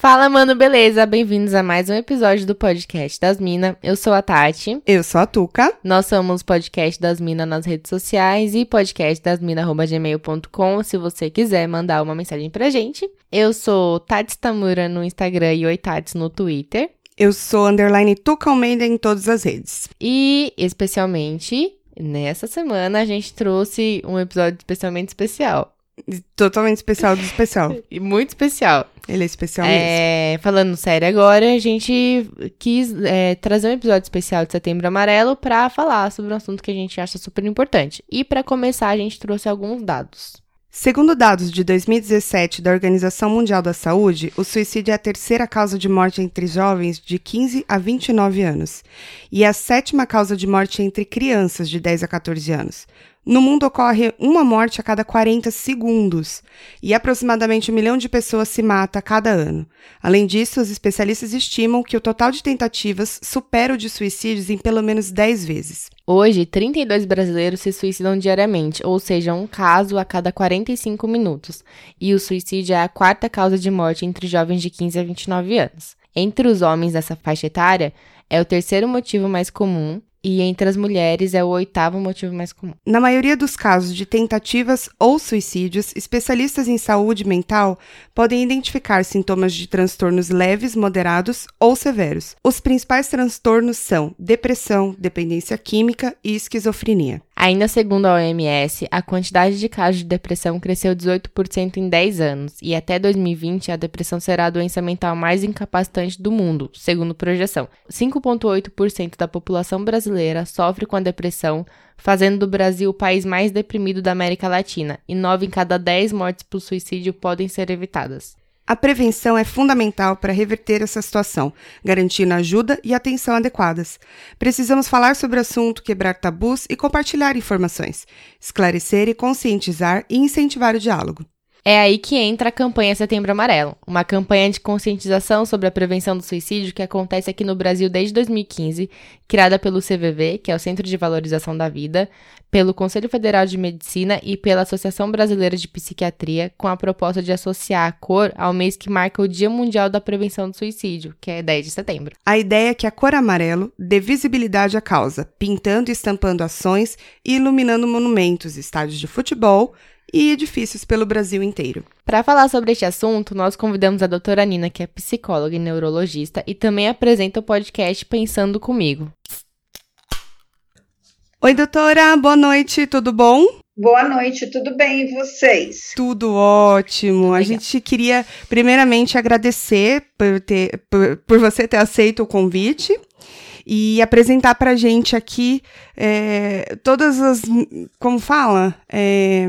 Fala, mano, beleza? Bem-vindos a mais um episódio do podcast das Minas. Eu sou a Tati. Eu sou a Tuca. Nós somos podcast das Minas nas redes sociais e podcastdasmina.gmail.com se você quiser mandar uma mensagem pra gente. Eu sou Tati Tamura no Instagram e Oi Tats no Twitter. Eu sou underline Tuca Almeida em todas as redes. E, especialmente, nessa semana a gente trouxe um episódio especialmente especial. Totalmente especial do especial. E muito especial. Ele é especial é, mesmo. Falando sério agora, a gente quis é, trazer um episódio especial de Setembro Amarelo para falar sobre um assunto que a gente acha super importante. E para começar, a gente trouxe alguns dados. Segundo dados de 2017 da Organização Mundial da Saúde, o suicídio é a terceira causa de morte entre jovens de 15 a 29 anos e a sétima causa de morte entre crianças de 10 a 14 anos. No mundo ocorre uma morte a cada 40 segundos e aproximadamente um milhão de pessoas se mata a cada ano. Além disso, os especialistas estimam que o total de tentativas supera o de suicídios em pelo menos 10 vezes. Hoje, 32 brasileiros se suicidam diariamente, ou seja, um caso a cada 45 minutos. E o suicídio é a quarta causa de morte entre jovens de 15 a 29 anos. Entre os homens dessa faixa etária, é o terceiro motivo mais comum e entre as mulheres é o oitavo motivo mais comum. Na maioria dos casos de tentativas ou suicídios, especialistas em saúde mental podem identificar sintomas de transtornos leves, moderados ou severos. Os principais transtornos são depressão, dependência química e esquizofrenia. Ainda segundo a OMS, a quantidade de casos de depressão cresceu 18% em 10 anos, e até 2020 a depressão será a doença mental mais incapacitante do mundo, segundo projeção. 5,8% da população brasileira sofre com a depressão, fazendo do Brasil o país mais deprimido da América Latina, e 9 em cada 10 mortes por suicídio podem ser evitadas. A prevenção é fundamental para reverter essa situação, garantindo ajuda e atenção adequadas. Precisamos falar sobre o assunto, quebrar tabus e compartilhar informações, esclarecer e conscientizar e incentivar o diálogo. É aí que entra a campanha Setembro Amarelo, uma campanha de conscientização sobre a prevenção do suicídio que acontece aqui no Brasil desde 2015, criada pelo CVV, que é o Centro de Valorização da Vida, pelo Conselho Federal de Medicina e pela Associação Brasileira de Psiquiatria, com a proposta de associar a cor ao mês que marca o Dia Mundial da Prevenção do Suicídio, que é 10 de setembro. A ideia é que a cor amarelo dê visibilidade à causa, pintando e estampando ações e iluminando monumentos, estádios de futebol, e edifícios pelo Brasil inteiro. Para falar sobre este assunto, nós convidamos a doutora Nina, que é psicóloga e neurologista e também apresenta o podcast Pensando Comigo. Oi, doutora, boa noite, tudo bom? Boa noite, tudo bem e vocês? Tudo ótimo. Legal. A gente queria primeiramente agradecer por, ter, por, por você ter aceito o convite e apresentar para a gente aqui é, todas as. Como fala? É,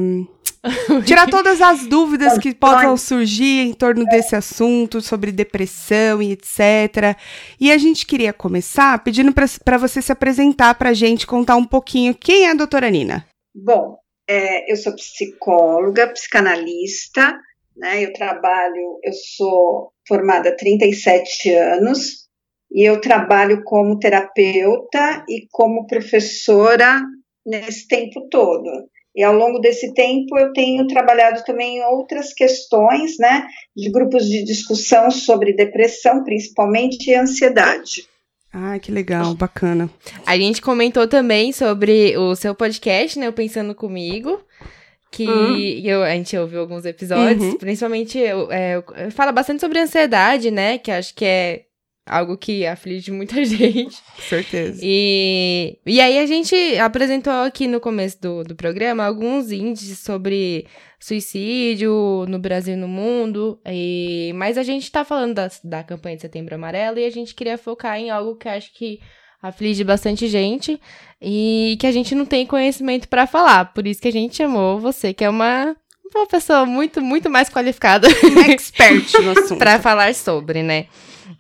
Tirar todas as dúvidas que possam surgir em torno desse assunto, sobre depressão e etc. E a gente queria começar pedindo para você se apresentar para a gente, contar um pouquinho quem é a doutora Nina. Bom, é, eu sou psicóloga, psicanalista, né? Eu trabalho, eu sou formada há 37 anos e eu trabalho como terapeuta e como professora nesse tempo todo. E ao longo desse tempo eu tenho trabalhado também em outras questões, né, de grupos de discussão sobre depressão, principalmente e ansiedade. Ah, que legal, bacana. A gente comentou também sobre o seu podcast, né, o Pensando Comigo, que uhum. eu, a gente ouviu alguns episódios, uhum. principalmente eu, é, fala bastante sobre ansiedade, né, que acho que é algo que aflige muita gente. Certeza. E, e aí a gente apresentou aqui no começo do, do programa alguns índices sobre suicídio no Brasil e no mundo. E, mas a gente tá falando da, da campanha de Setembro Amarelo e a gente queria focar em algo que acho que aflige bastante gente e que a gente não tem conhecimento para falar. Por isso que a gente chamou você, que é uma uma pessoa muito, muito mais qualificada. Expert no assunto. para falar sobre, né?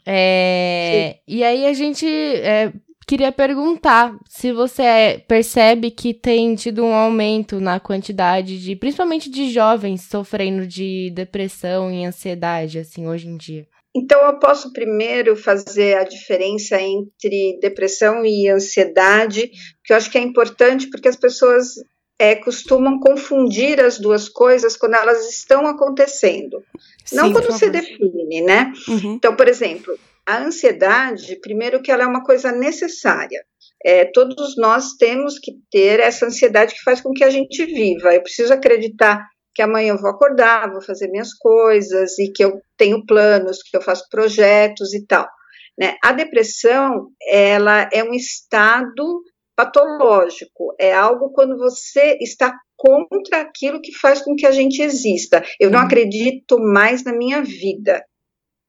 É, e aí a gente é, queria perguntar se você percebe que tem tido um aumento na quantidade de, principalmente de jovens sofrendo de depressão e ansiedade, assim, hoje em dia. Então, eu posso primeiro fazer a diferença entre depressão e ansiedade, que eu acho que é importante porque as pessoas é, costumam confundir as duas coisas quando elas estão acontecendo. Sim, Não quando se define, né? Uhum. Então, por exemplo, a ansiedade, primeiro que ela é uma coisa necessária. É, todos nós temos que ter essa ansiedade que faz com que a gente viva. Eu preciso acreditar que amanhã eu vou acordar, vou fazer minhas coisas e que eu tenho planos, que eu faço projetos e tal. Né? A depressão, ela é um estado patológico, é algo quando você está contra aquilo que faz com que a gente exista. Eu não uhum. acredito mais na minha vida.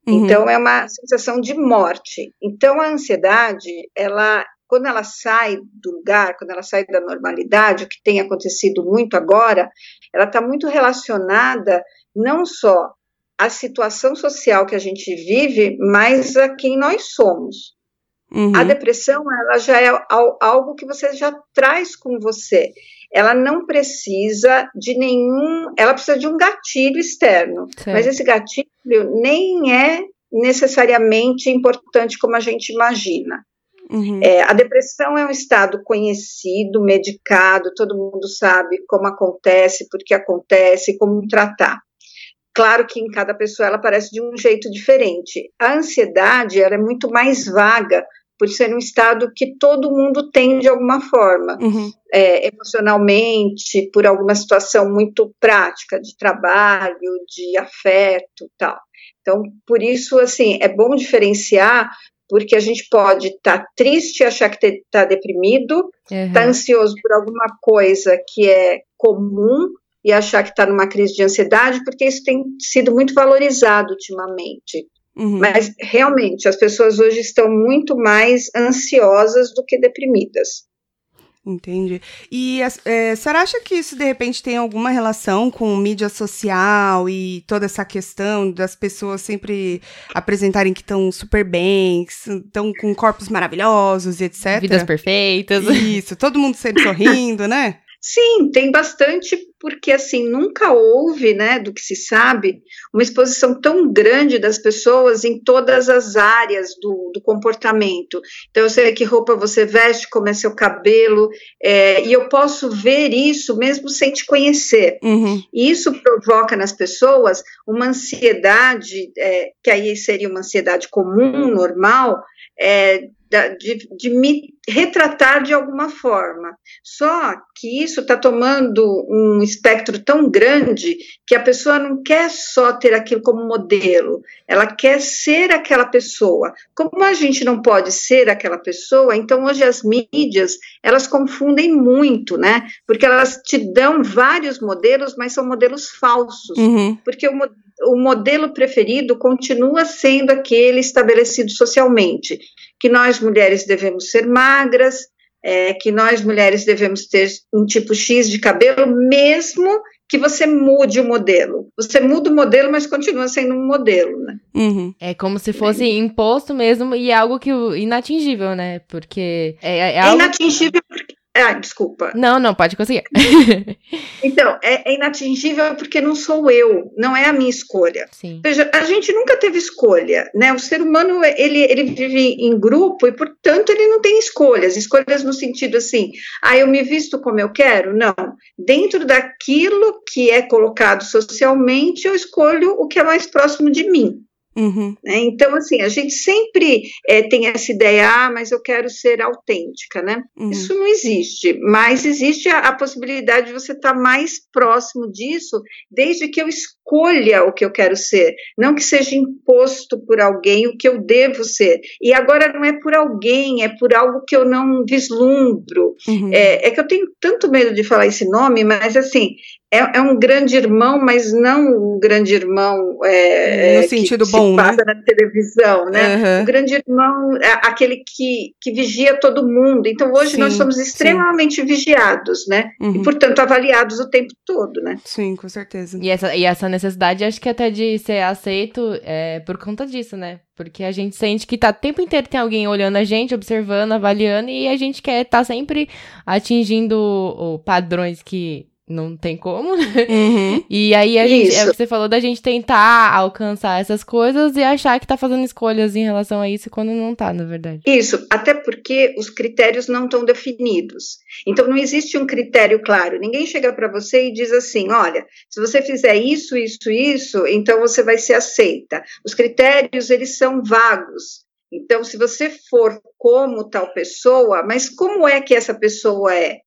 Uhum. Então é uma sensação de morte. Então a ansiedade, ela quando ela sai do lugar, quando ela sai da normalidade, o que tem acontecido muito agora, ela está muito relacionada não só à situação social que a gente vive, mas a quem nós somos. Uhum. A depressão, ela já é algo que você já traz com você. Ela não precisa de nenhum, ela precisa de um gatilho externo, mas esse gatilho nem é necessariamente importante como a gente imagina. Uhum. É, a depressão é um estado conhecido, medicado, todo mundo sabe como acontece, por que acontece, como tratar. Claro que em cada pessoa ela aparece de um jeito diferente. A ansiedade ela é muito mais vaga, por ser um estado que todo mundo tem de alguma forma, uhum. é, emocionalmente, por alguma situação muito prática, de trabalho, de afeto tal. Então, por isso, assim, é bom diferenciar, porque a gente pode estar tá triste, achar que está deprimido, estar tá uhum. ansioso por alguma coisa que é comum e achar que está numa crise de ansiedade, porque isso tem sido muito valorizado ultimamente. Uhum. Mas realmente as pessoas hoje estão muito mais ansiosas do que deprimidas. Entendi. E é, você acha que isso de repente tem alguma relação com mídia social e toda essa questão das pessoas sempre apresentarem que estão super bem, estão com corpos maravilhosos e etc? Vidas perfeitas. Isso, todo mundo sempre sorrindo, né? Sim, tem bastante, porque assim, nunca houve, né, do que se sabe, uma exposição tão grande das pessoas em todas as áreas do, do comportamento. Então, eu sei que roupa você veste, como é seu cabelo, é, e eu posso ver isso mesmo sem te conhecer. Uhum. E isso provoca nas pessoas uma ansiedade, é, que aí seria uma ansiedade comum, normal, é, de, de, me retratar de alguma forma. Só que isso está tomando um espectro tão grande que a pessoa não quer só ter aquilo como modelo, ela quer ser aquela pessoa. Como a gente não pode ser aquela pessoa, então hoje as mídias elas confundem muito, né? Porque elas te dão vários modelos, mas são modelos falsos. Uhum. Porque o, o modelo preferido continua sendo aquele estabelecido socialmente que nós mulheres devemos ser magras, é, que nós mulheres devemos ter um tipo X de cabelo, mesmo que você mude o modelo. Você muda o modelo, mas continua sendo um modelo, né? Uhum. É como se fosse é. imposto mesmo e algo que inatingível, né? Porque é, é, é algo... inatingível porque ah, desculpa. Não, não, pode conseguir. então, é, é, inatingível porque não sou eu, não é a minha escolha. Sim. Veja, a gente nunca teve escolha, né? O ser humano, ele, ele vive em grupo e, portanto, ele não tem escolhas. Escolhas no sentido assim, ah, eu me visto como eu quero? Não. Dentro daquilo que é colocado socialmente, eu escolho o que é mais próximo de mim. Uhum. Né? Então, assim, a gente sempre é, tem essa ideia, ah, mas eu quero ser autêntica, né? Uhum. Isso não existe, mas existe a, a possibilidade de você estar tá mais próximo disso, desde que eu escolha o que eu quero ser, não que seja imposto por alguém o que eu devo ser. E agora não é por alguém, é por algo que eu não vislumbro. Uhum. É, é que eu tenho tanto medo de falar esse nome, mas assim, é, é, um grande irmão, mas não um grande irmão é, no sentido que bom, passa né? na televisão, né? Uhum. O grande irmão é aquele que, que vigia todo mundo. Então hoje sim, nós somos extremamente sim. vigiados, né? Uhum. E portanto avaliados o tempo todo, né? Sim, com certeza. E essa, e essa necessidade, acho que até de ser aceito é por conta disso, né? Porque a gente sente que tá o tempo inteiro tem alguém olhando a gente, observando, avaliando, e a gente quer estar tá sempre atingindo o padrões que não tem como, né? Uhum. E aí a gente, é o que você falou da gente tentar alcançar essas coisas e achar que tá fazendo escolhas em relação a isso quando não tá, na verdade. Isso, até porque os critérios não estão definidos. Então não existe um critério claro. Ninguém chega para você e diz assim: olha, se você fizer isso, isso, isso, então você vai ser aceita. Os critérios, eles são vagos. Então, se você for como tal pessoa, mas como é que essa pessoa é?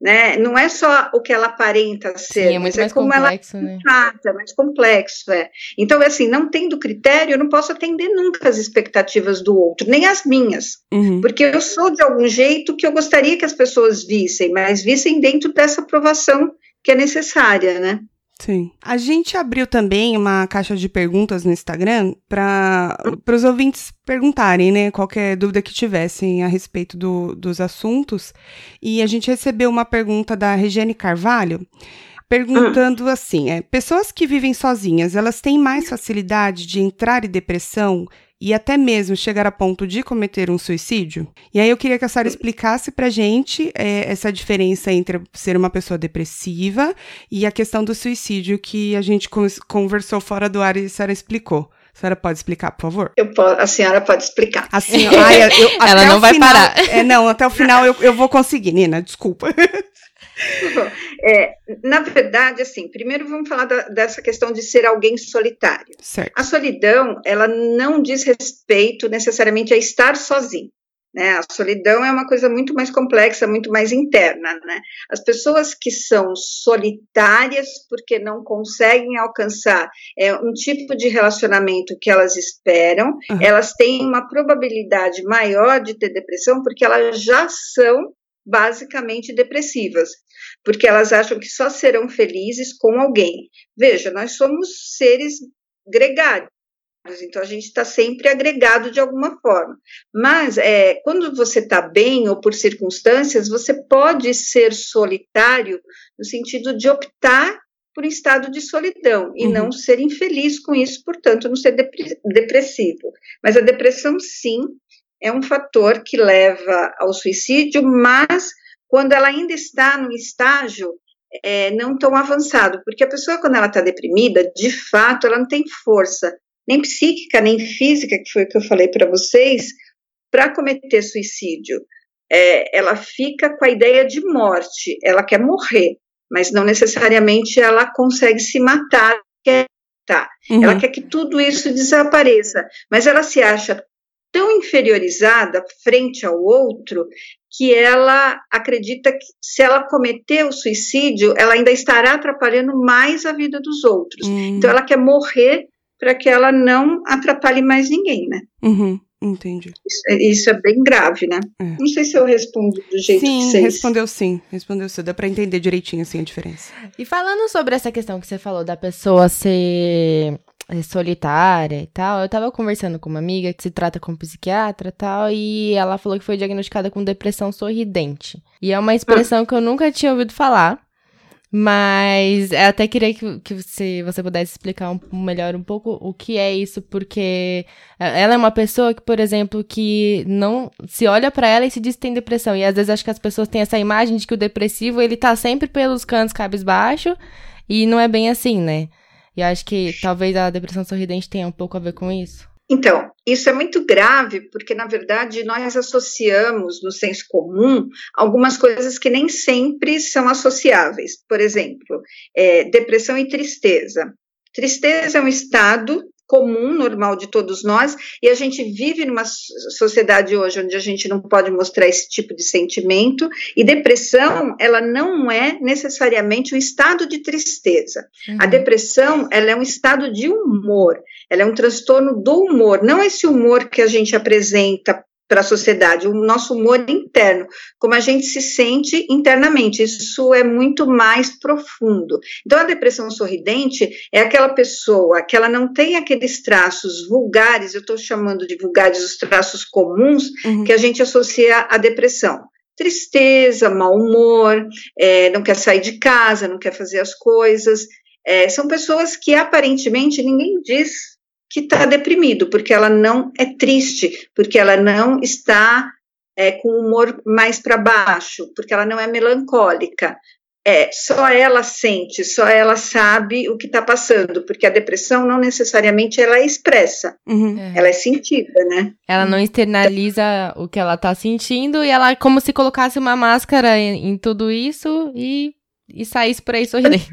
Né? Não é só o que ela aparenta ser, Sim, é muito mais como complexo, ela né? é mais complexo, é. Então, é assim, não tendo critério, eu não posso atender nunca as expectativas do outro, nem as minhas, uhum. porque eu sou de algum jeito que eu gostaria que as pessoas vissem, mas vissem dentro dessa aprovação que é necessária, né? Sim. A gente abriu também uma caixa de perguntas no Instagram para os ouvintes perguntarem, né, qualquer dúvida que tivessem a respeito do, dos assuntos. E a gente recebeu uma pergunta da Regiane Carvalho perguntando assim: é, pessoas que vivem sozinhas, elas têm mais facilidade de entrar em depressão e até mesmo chegar a ponto de cometer um suicídio? E aí eu queria que a Sara explicasse pra gente é, essa diferença entre ser uma pessoa depressiva e a questão do suicídio que a gente conversou fora do ar e a Sara explicou. A senhora pode explicar, por favor? a senhora pode explicar. A senhora, eu, Ela não vai final, parar. É, não, até o final eu, eu vou conseguir, Nina, desculpa. É, na verdade, assim, primeiro vamos falar da, dessa questão de ser alguém solitário. Certo. A solidão, ela não diz respeito necessariamente a estar sozinho. Né? A solidão é uma coisa muito mais complexa, muito mais interna. Né? As pessoas que são solitárias porque não conseguem alcançar é, um tipo de relacionamento que elas esperam, uhum. elas têm uma probabilidade maior de ter depressão porque elas já são basicamente depressivas porque elas acham que só serão felizes com alguém. Veja, nós somos seres gregários. Então a gente está sempre agregado de alguma forma. Mas é, quando você está bem ou por circunstâncias, você pode ser solitário no sentido de optar por um estado de solidão e uhum. não ser infeliz com isso, portanto, não ser depressivo. Mas a depressão, sim, é um fator que leva ao suicídio, mas quando ela ainda está no estágio é, não tão avançado, porque a pessoa, quando ela está deprimida, de fato, ela não tem força, nem psíquica, nem física, que foi o que eu falei para vocês, para cometer suicídio. É, ela fica com a ideia de morte, ela quer morrer, mas não necessariamente ela consegue se matar, quer tá. Uhum. Ela quer que tudo isso desapareça, mas ela se acha tão inferiorizada frente ao outro que ela acredita que se ela cometer o suicídio, ela ainda estará atrapalhando mais a vida dos outros. Uhum. Então ela quer morrer para que ela não atrapalhe mais ninguém, né? Uhum. Entendi. Isso, é, isso, é bem grave, né? É. Não sei se eu respondo do jeito sim, que vocês... respondeu sim. Respondeu sim. Dá pra entender direitinho, assim, a diferença. E falando sobre essa questão que você falou da pessoa ser solitária e tal. Eu tava conversando com uma amiga que se trata como psiquiatra e tal, e ela falou que foi diagnosticada com depressão sorridente. E é uma expressão que eu nunca tinha ouvido falar. Mas eu até queria que, que você, pudesse explicar um, melhor um pouco o que é isso, porque ela é uma pessoa que, por exemplo, que não se olha para ela e se diz que tem depressão. E às vezes acho que as pessoas têm essa imagem de que o depressivo ele tá sempre pelos cantos cabisbaixo, e não é bem assim, né? E acho que talvez a depressão sorridente tenha um pouco a ver com isso. Então, isso é muito grave, porque, na verdade, nós associamos no senso comum algumas coisas que nem sempre são associáveis. Por exemplo, é, depressão e tristeza. Tristeza é um estado comum, normal de todos nós, e a gente vive numa sociedade hoje onde a gente não pode mostrar esse tipo de sentimento, e depressão, ela não é necessariamente um estado de tristeza. Uhum. A depressão, ela é um estado de humor, ela é um transtorno do humor, não esse humor que a gente apresenta para a sociedade, o nosso humor interno, como a gente se sente internamente, isso é muito mais profundo. Então, a depressão sorridente é aquela pessoa que ela não tem aqueles traços vulgares, eu estou chamando de vulgares os traços comuns uhum. que a gente associa à depressão tristeza, mau humor, é, não quer sair de casa, não quer fazer as coisas. É, são pessoas que aparentemente ninguém diz que está deprimido, porque ela não é triste, porque ela não está é, com o humor mais para baixo, porque ela não é melancólica. é, só ela sente, só ela sabe o que está passando, porque a depressão não necessariamente ela é expressa, uhum. é. ela é sentida, né? Ela não externaliza o que ela está sentindo e ela como se colocasse uma máscara em, em tudo isso e, e saísse por aí sorridente.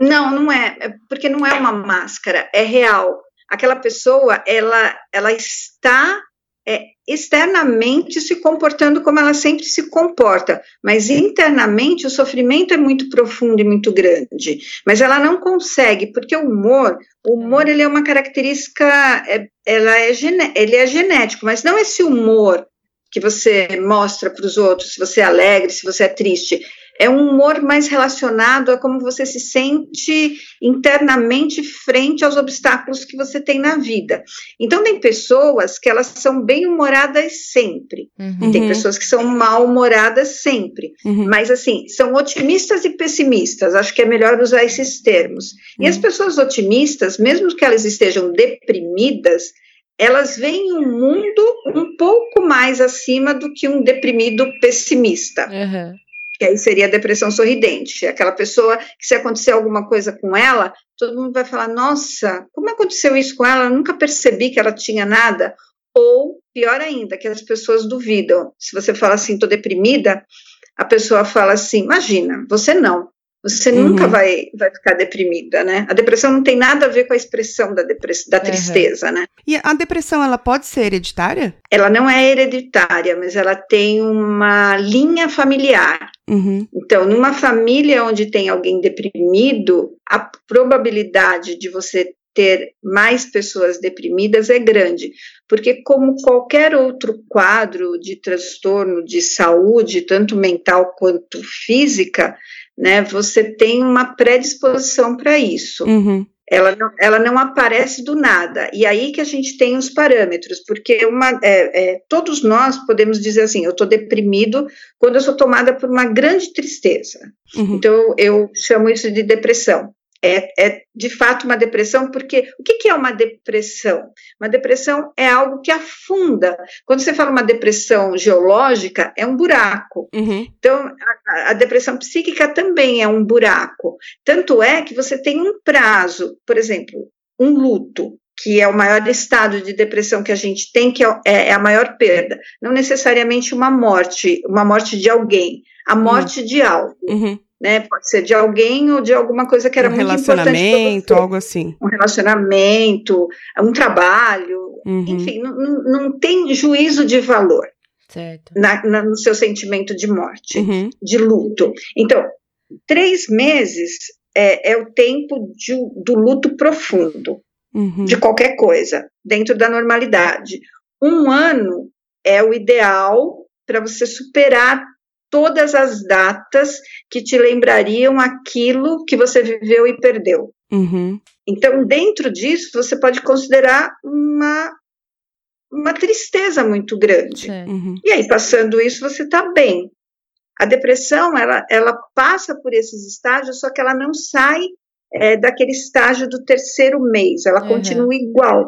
Não, não é, é, porque não é uma máscara, é real. Aquela pessoa, ela, ela está é, externamente se comportando como ela sempre se comporta, mas internamente o sofrimento é muito profundo e muito grande. Mas ela não consegue, porque o humor, o humor ele é uma característica, é, ela é ele é genético, mas não esse humor que você mostra para os outros, se você é alegre, se você é triste é um humor mais relacionado a como você se sente internamente frente aos obstáculos que você tem na vida. Então, tem pessoas que elas são bem-humoradas sempre, uhum. tem pessoas que são mal-humoradas sempre, uhum. mas assim, são otimistas e pessimistas, acho que é melhor usar esses termos. Uhum. E as uhum. pessoas otimistas, mesmo que elas estejam deprimidas, elas veem o um mundo um pouco mais acima do que um deprimido pessimista. Uhum que aí seria a depressão sorridente. Aquela pessoa que, se acontecer alguma coisa com ela, todo mundo vai falar: Nossa, como aconteceu isso com ela? Eu nunca percebi que ela tinha nada. Ou, pior ainda, que as pessoas duvidam. Se você fala assim, estou deprimida, a pessoa fala assim: Imagina, você não. Você uhum. nunca vai, vai ficar deprimida, né? A depressão não tem nada a ver com a expressão da, da tristeza, uhum. né? E a depressão, ela pode ser hereditária? Ela não é hereditária, mas ela tem uma linha familiar. Uhum. Então, numa família onde tem alguém deprimido, a probabilidade de você ter mais pessoas deprimidas é grande, porque como qualquer outro quadro de transtorno de saúde, tanto mental quanto física, né? Você tem uma predisposição para isso. Uhum. Ela não, ela não aparece do nada. E aí que a gente tem os parâmetros, porque uma, é, é, todos nós podemos dizer assim: eu estou deprimido quando eu sou tomada por uma grande tristeza. Uhum. Então, eu chamo isso de depressão é, é, de fato uma depressão, porque o que, que, é uma depressão? Uma depressão é algo que afunda. Quando você fala uma depressão geológica, é um buraco. Uhum. Então, a, a, depressão psíquica também é um buraco. Tanto é que você tem um prazo, por exemplo, um luto. Que é o maior estado de depressão que a gente tem, que é, é, é a maior perda. Não necessariamente uma morte, uma morte de alguém, a morte uhum. de algo. Uhum né? Pode ser de alguém ou de alguma coisa que era um muito importante. Um relacionamento, algo assim. Um relacionamento, um trabalho, uhum. enfim, não, não, tem juízo de valor na, na, no seu sentimento de morte, uhum. de luto. Então, três meses é, é o tempo de, do luto profundo, uhum. de qualquer coisa, dentro da normalidade. Um ano é o ideal para você superar todas as datas que te lembrariam aquilo que você viveu e perdeu. Uhum. Então, dentro disso, você pode considerar uma, uma tristeza muito grande. Uhum. E aí, passando isso, você está bem. A depressão, ela, ela passa por esses estágios, só que ela não sai é, daquele estágio do terceiro mês, ela uhum. continua igual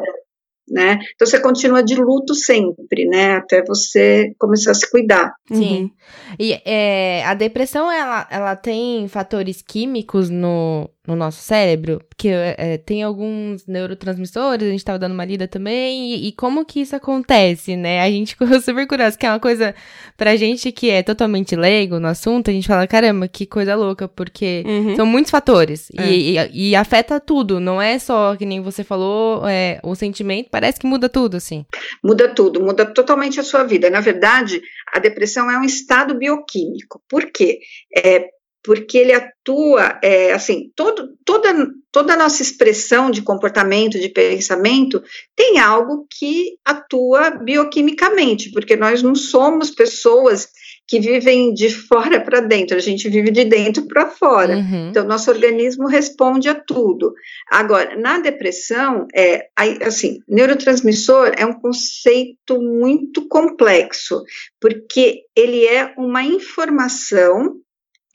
né? Então você continua de luto sempre, né? Até você começar a se cuidar. Sim. Uhum. E é, a depressão, ela, ela tem fatores químicos no, no nosso cérebro, porque é, tem alguns neurotransmissores, a gente estava dando uma lida também, e, e, como que isso acontece, né? A gente ficou super curioso, que é uma coisa pra gente que é totalmente leigo no assunto, a gente fala, caramba, que coisa louca, porque uhum. são muitos fatores, é. e, e, e, afeta tudo, não é só, que nem você falou, é, o sentimento, parece que muda tudo, assim. Muda tudo, muda totalmente a sua vida. Na verdade, a depressão é um estado bioquímico. Por quê? É, porque ele atua, é, assim, todo, toda, toda a nossa expressão de comportamento, de pensamento, tem algo que atua bioquimicamente, porque nós não somos pessoas que vivem de fora para dentro, a gente vive de dentro para fora. Uhum. Então, nosso organismo responde a tudo. Agora, na depressão, é, assim, neurotransmissor é um conceito muito complexo, porque ele é uma informação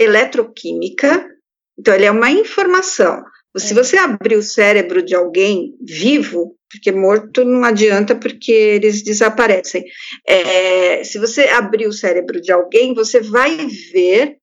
eletroquímica, então ele é uma informação. Se é. você abrir o cérebro de alguém vivo, porque morto não adianta porque eles desaparecem. É, se você abrir o cérebro de alguém, você vai ver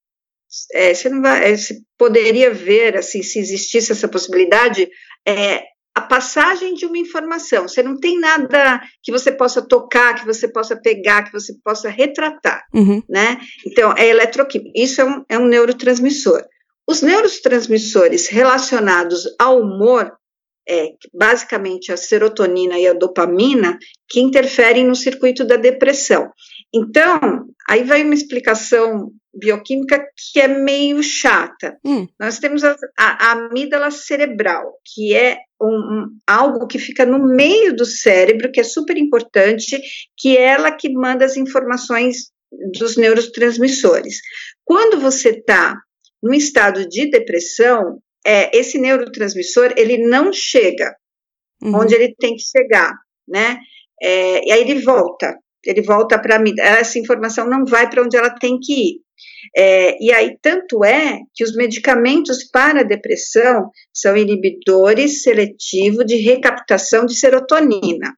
é, você não vai, é, você poderia ver, assim, se existisse essa possibilidade, é, a passagem de uma informação. Você não tem nada que você possa tocar, que você possa pegar, que você possa retratar, uhum. né? Então, é eletroquímico. Isso é um, é um neurotransmissor. Os neurotransmissores relacionados ao humor, é, basicamente a serotonina e a dopamina, que interferem no circuito da depressão. Então, aí vai uma explicação bioquímica que é meio chata. Hum. Nós temos a, a, amígdala cerebral, que é um, um, algo que fica no meio do cérebro, que é super importante, que é ela que manda as informações dos neurotransmissores. Quando você está no estado de depressão, é, esse neurotransmissor ele não chega uhum. onde ele tem que chegar, né? É, e aí ele volta, ele volta para mim. Essa informação não vai para onde ela tem que ir. É, e aí, tanto é que os medicamentos para a depressão são inibidores seletivos de recaptação de serotonina.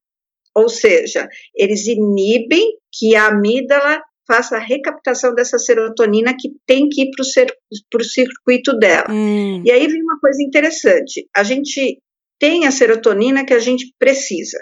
Ou seja, eles inibem que a amígdala faça a recaptação dessa serotonina que tem que ir para o circuito dela. Hum. E aí vem uma coisa interessante: a gente tem a serotonina que a gente precisa.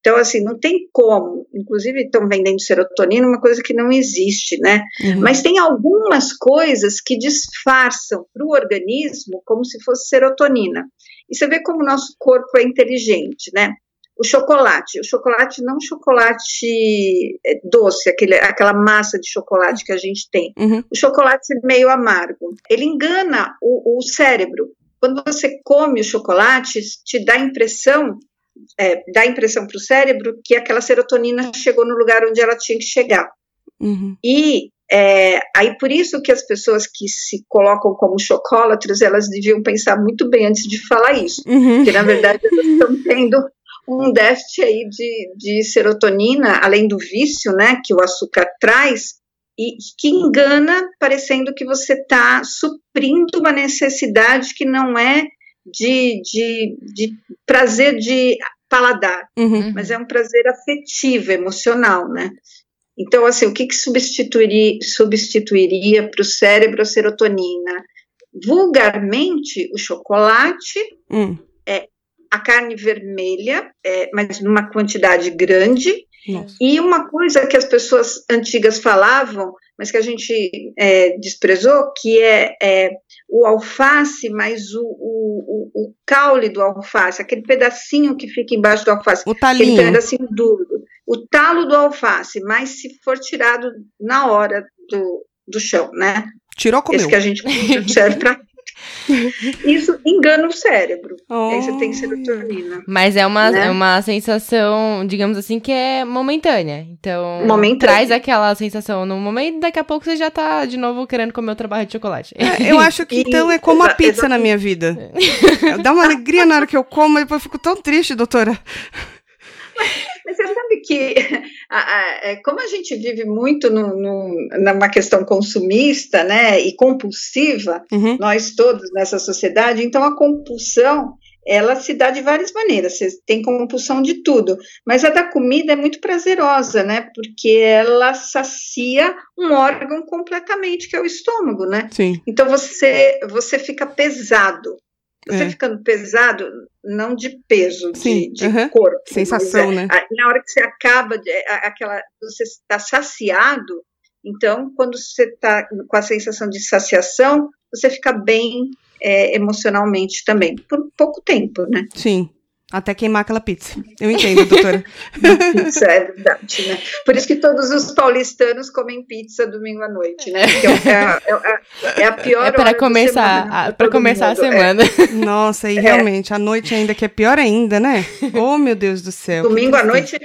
Então, assim, não tem como. Inclusive, estão vendendo serotonina, uma coisa que não existe, né? Uhum. Mas tem algumas coisas que disfarçam para o organismo como se fosse serotonina. E você vê como o nosso corpo é inteligente, né? O chocolate, o chocolate não chocolate é, doce, aquele, aquela massa de chocolate que a gente tem. Uhum. O chocolate meio amargo. Ele engana o, o cérebro. Quando você come o chocolate, te dá a impressão é, dá a impressão para o cérebro que aquela serotonina chegou no lugar onde ela tinha que chegar. Uhum. E é, aí por isso que as pessoas que se colocam como chocólatras, elas deviam pensar muito bem antes de falar isso, uhum. porque na verdade elas estão tendo um déficit aí de, de serotonina, além do vício, né, que o açúcar traz, e que engana, parecendo que você está suprindo uma necessidade que não é de, de, de prazer de paladar, uhum. mas é um prazer afetivo, emocional, né? Então, assim, o que, que substituiria, substituiria para o cérebro a serotonina? Vulgarmente, o chocolate, hum. é, a carne vermelha, é, mas numa quantidade grande, Nossa. e uma coisa que as pessoas antigas falavam, mas que a gente é, desprezou, que é, é o alface, mas o, o, o, caule do alface, aquele pedacinho que fica embaixo do alface, o talinho. aquele pedacinho duro, o talo do alface, mas se for tirado na hora do, do chão, né? Tirou comeu. Esse que a gente serve para Isso engana o cérebro. Oh. Aí você tem serotonina. Mas é uma, né? é uma sensação, digamos assim, que é momentânea. Então, momentânea. traz aquela sensação no momento e daqui a pouco você já tá de novo querendo comer o trabalho de chocolate. É, eu acho que então é como a pizza na minha vida. Dá uma alegria na hora que eu como, e depois eu fico tão triste, doutora. Mas você sabe que, a, a, é, como a gente vive muito no, no, numa questão consumista né, e compulsiva, uhum. nós todos nessa sociedade, então a compulsão ela se dá de várias maneiras. Você tem compulsão de tudo, mas a da comida é muito prazerosa, né? Porque ela sacia um órgão completamente, que é o estômago, né? Sim. Então você você fica pesado. Você é. ficando pesado, não de peso, Sim, de, de uhum. corpo. Sensação, é, né? Na hora que você acaba, de, aquela, você está saciado, então, quando você está com a sensação de saciação, você fica bem é, emocionalmente também, por pouco tempo, né? Sim. Até queimar aquela pizza. Eu entendo, doutora. pizza, é verdade, né? Por isso que todos os paulistanos comem pizza domingo à noite, né? Porque é, a, é, a, é a pior é para começar, para começar mundo. a semana. É. Nossa, e realmente, a noite ainda que é pior ainda, né? Oh, meu Deus do céu. Domingo à noite,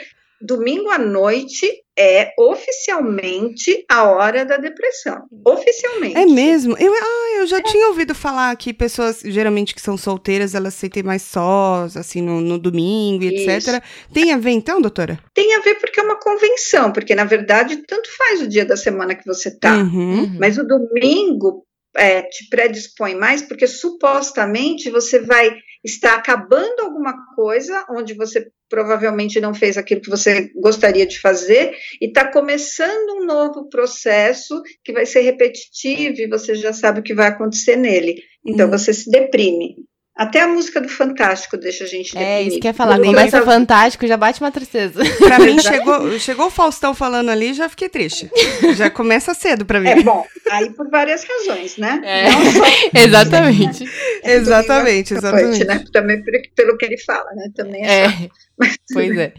domingo à noite é oficialmente a hora da depressão. Oficialmente. É mesmo? Eu, ah, eu já é. tinha ouvido falar que pessoas, geralmente que são solteiras, elas se sentem mais sós, assim, no, no domingo e etc. Tem a ver então, doutora? Tem a ver porque é uma convenção, porque na verdade tanto faz o dia da semana que você tá. Uhum. Mas o domingo é, te predispõe mais, porque supostamente você vai está acabando alguma coisa onde você provavelmente não fez aquilo que você gostaria de fazer e está começando um novo processo que vai ser repetitivo e você já sabe o que vai acontecer nele. Então hum. você se deprime. Até a música do Fantástico deixa a gente É, isso que ia falar. Começa eu... Fantástico, já bate uma tristeza. Pra mim, chegou, chegou o Faustão falando ali, já fiquei triste. Já começa cedo pra mim. É bom, aí por várias razões, né? É. Só... exatamente. É exatamente, exatamente. Né? Também pelo que ele fala, né? Também é, é. Mas, pois é.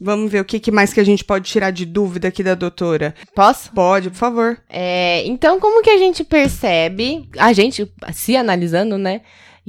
Vamos ver o que, que, mais que a gente pode tirar de dúvida aqui da doutora. Posso? Pode, por favor. É, então, como que a gente percebe, a gente se analisando, né?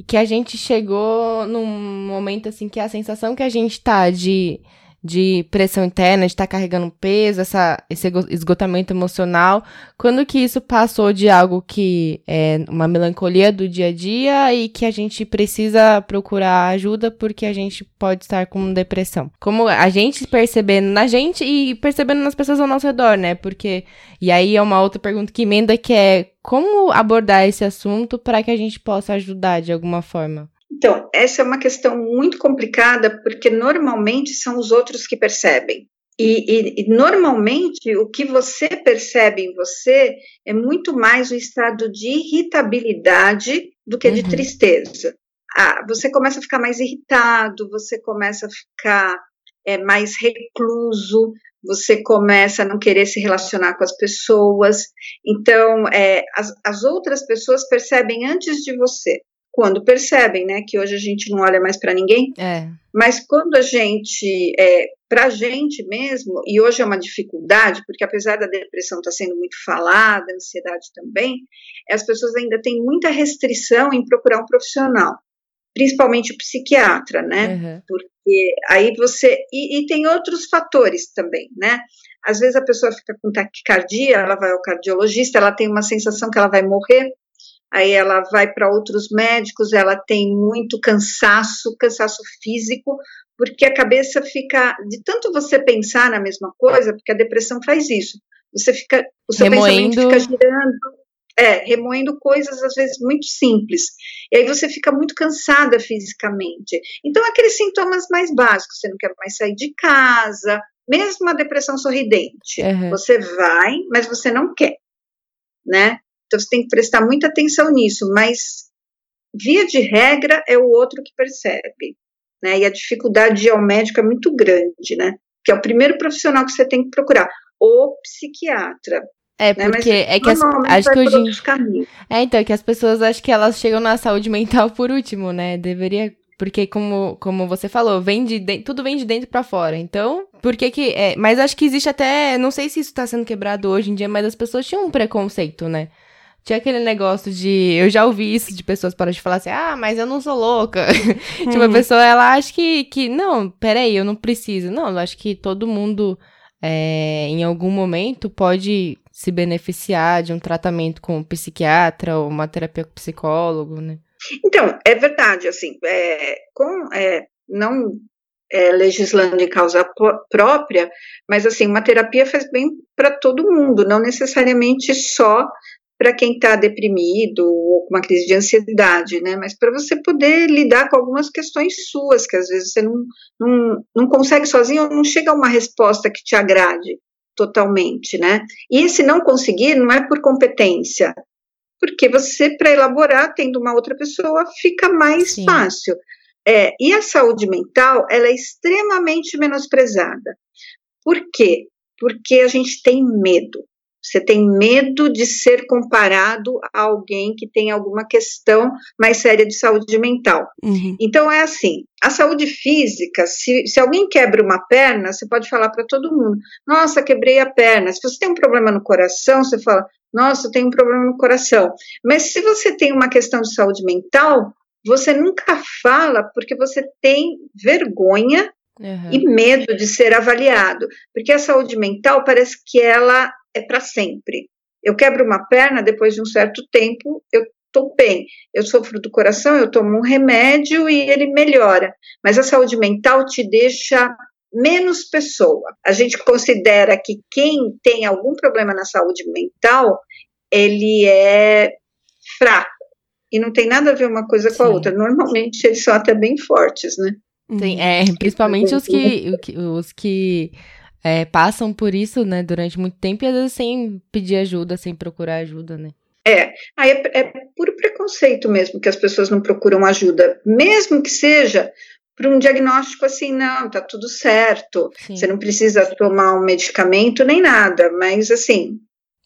Que a gente chegou num momento assim que a sensação que a gente tá de de pressão interna, de estar tá carregando peso, essa, esse esgotamento emocional. Quando que isso passou de algo que é uma melancolia do dia a dia e que a gente precisa procurar ajuda porque a gente pode estar com depressão? Como a gente percebendo na gente e percebendo nas pessoas ao nosso redor, né? Porque, e aí é uma outra pergunta que emenda que é como abordar esse assunto para que a gente possa ajudar de alguma forma? Então, essa é uma questão muito complicada, porque normalmente são os outros que percebem. E, e, e, normalmente o que você percebe em você é muito mais o estado de irritabilidade do que uhum. de tristeza. Ah, você começa a ficar mais irritado, você começa a ficar é, mais recluso, você começa a não querer se relacionar com as pessoas. Então, é, as, as outras pessoas percebem antes de você quando percebem, né, que hoje a gente não olha mais para ninguém, é. mas quando a gente, é, para a gente mesmo, e hoje é uma dificuldade, porque apesar da depressão estar tá sendo muito falada, a ansiedade também, as pessoas ainda têm muita restrição em procurar um profissional, principalmente o psiquiatra, né, uhum. porque aí você, e, e tem outros fatores também, né, às vezes a pessoa fica com taquicardia, ela vai ao cardiologista, ela tem uma sensação que ela vai morrer, aí ela vai para outros médicos, ela tem muito cansaço, cansaço físico, porque a cabeça fica, de tanto você pensar na mesma coisa, porque a depressão faz isso, você fica, o seu remoendo. pensamento fica girando, é, remoendo coisas às vezes muito simples, e aí você fica muito cansada fisicamente. Então, aqueles sintomas mais básicos, você não quer mais sair de casa, mesmo a depressão sorridente, uhum. você vai, mas você não quer, né? Então você tem que prestar muita atenção nisso, mas via de regra é o outro que percebe, né? E a dificuldade de ir ao médico é muito grande, né? Que é o primeiro profissional que você tem que procurar, o psiquiatra. É, né? porque né? é que as, acho que hoje É, então, é que as pessoas acham que elas chegam na saúde mental por último, né? Deveria porque, como, como você falou, vem de, de tudo vem de dentro para fora. Então, por que que. É, mas acho que existe até. Não sei se isso tá sendo quebrado hoje em dia, mas as pessoas tinham um preconceito, né? Tinha aquele negócio de. Eu já ouvi isso de pessoas para de falar assim, ah, mas eu não sou louca. Hum. tipo, a pessoa, ela acha que, que. Não, peraí, eu não preciso. Não, eu acho que todo mundo, é, em algum momento, pode se beneficiar de um tratamento com um psiquiatra ou uma terapia com psicólogo, né? Então, é verdade, assim, é, com, é, não é, legislando em causa própria, mas assim, uma terapia faz bem para todo mundo, não necessariamente só para quem está deprimido ou com uma crise de ansiedade, né? Mas para você poder lidar com algumas questões suas, que às vezes você não, não, não consegue sozinho ou não chega a uma resposta que te agrade totalmente, né? E se não conseguir, não é por competência, porque você, para elaborar, tendo uma outra pessoa, fica mais Sim. fácil. É, e a saúde mental, ela é extremamente menosprezada. Por quê? Porque a gente tem medo. Você tem medo de ser comparado a alguém que tem alguma questão mais séria de saúde mental. Uhum. Então é assim: a saúde física, se, se alguém quebra uma perna, você pode falar para todo mundo: Nossa, quebrei a perna. Se você tem um problema no coração, você fala: Nossa, eu tenho um problema no coração. Mas se você tem uma questão de saúde mental, você nunca fala porque você tem vergonha Uhum. e medo de ser avaliado, porque a saúde mental parece que ela é para sempre. Eu quebro uma perna, depois de um certo tempo, eu estou bem. Eu sofro do coração, eu tomo um remédio e ele melhora. Mas a saúde mental te deixa menos pessoa. A gente considera que quem tem algum problema na saúde mental, ele é fraco. E não tem nada a ver uma coisa com Sim. a outra. Normalmente eles são até bem fortes, né? Tem, é, principalmente os que, os que é, passam por isso, né, durante muito tempo e às vezes sem pedir ajuda, sem procurar ajuda, né? É, aí é, é puro preconceito mesmo que as pessoas não procuram ajuda, mesmo que seja para um diagnóstico assim, não, tá tudo certo, Sim. você não precisa tomar um medicamento nem nada, mas assim,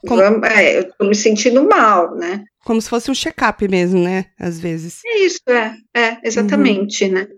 Como... vamos, é, eu tô me sentindo mal, né? Como se fosse um check-up mesmo, né? Às vezes. É isso, é, é exatamente, uhum. né?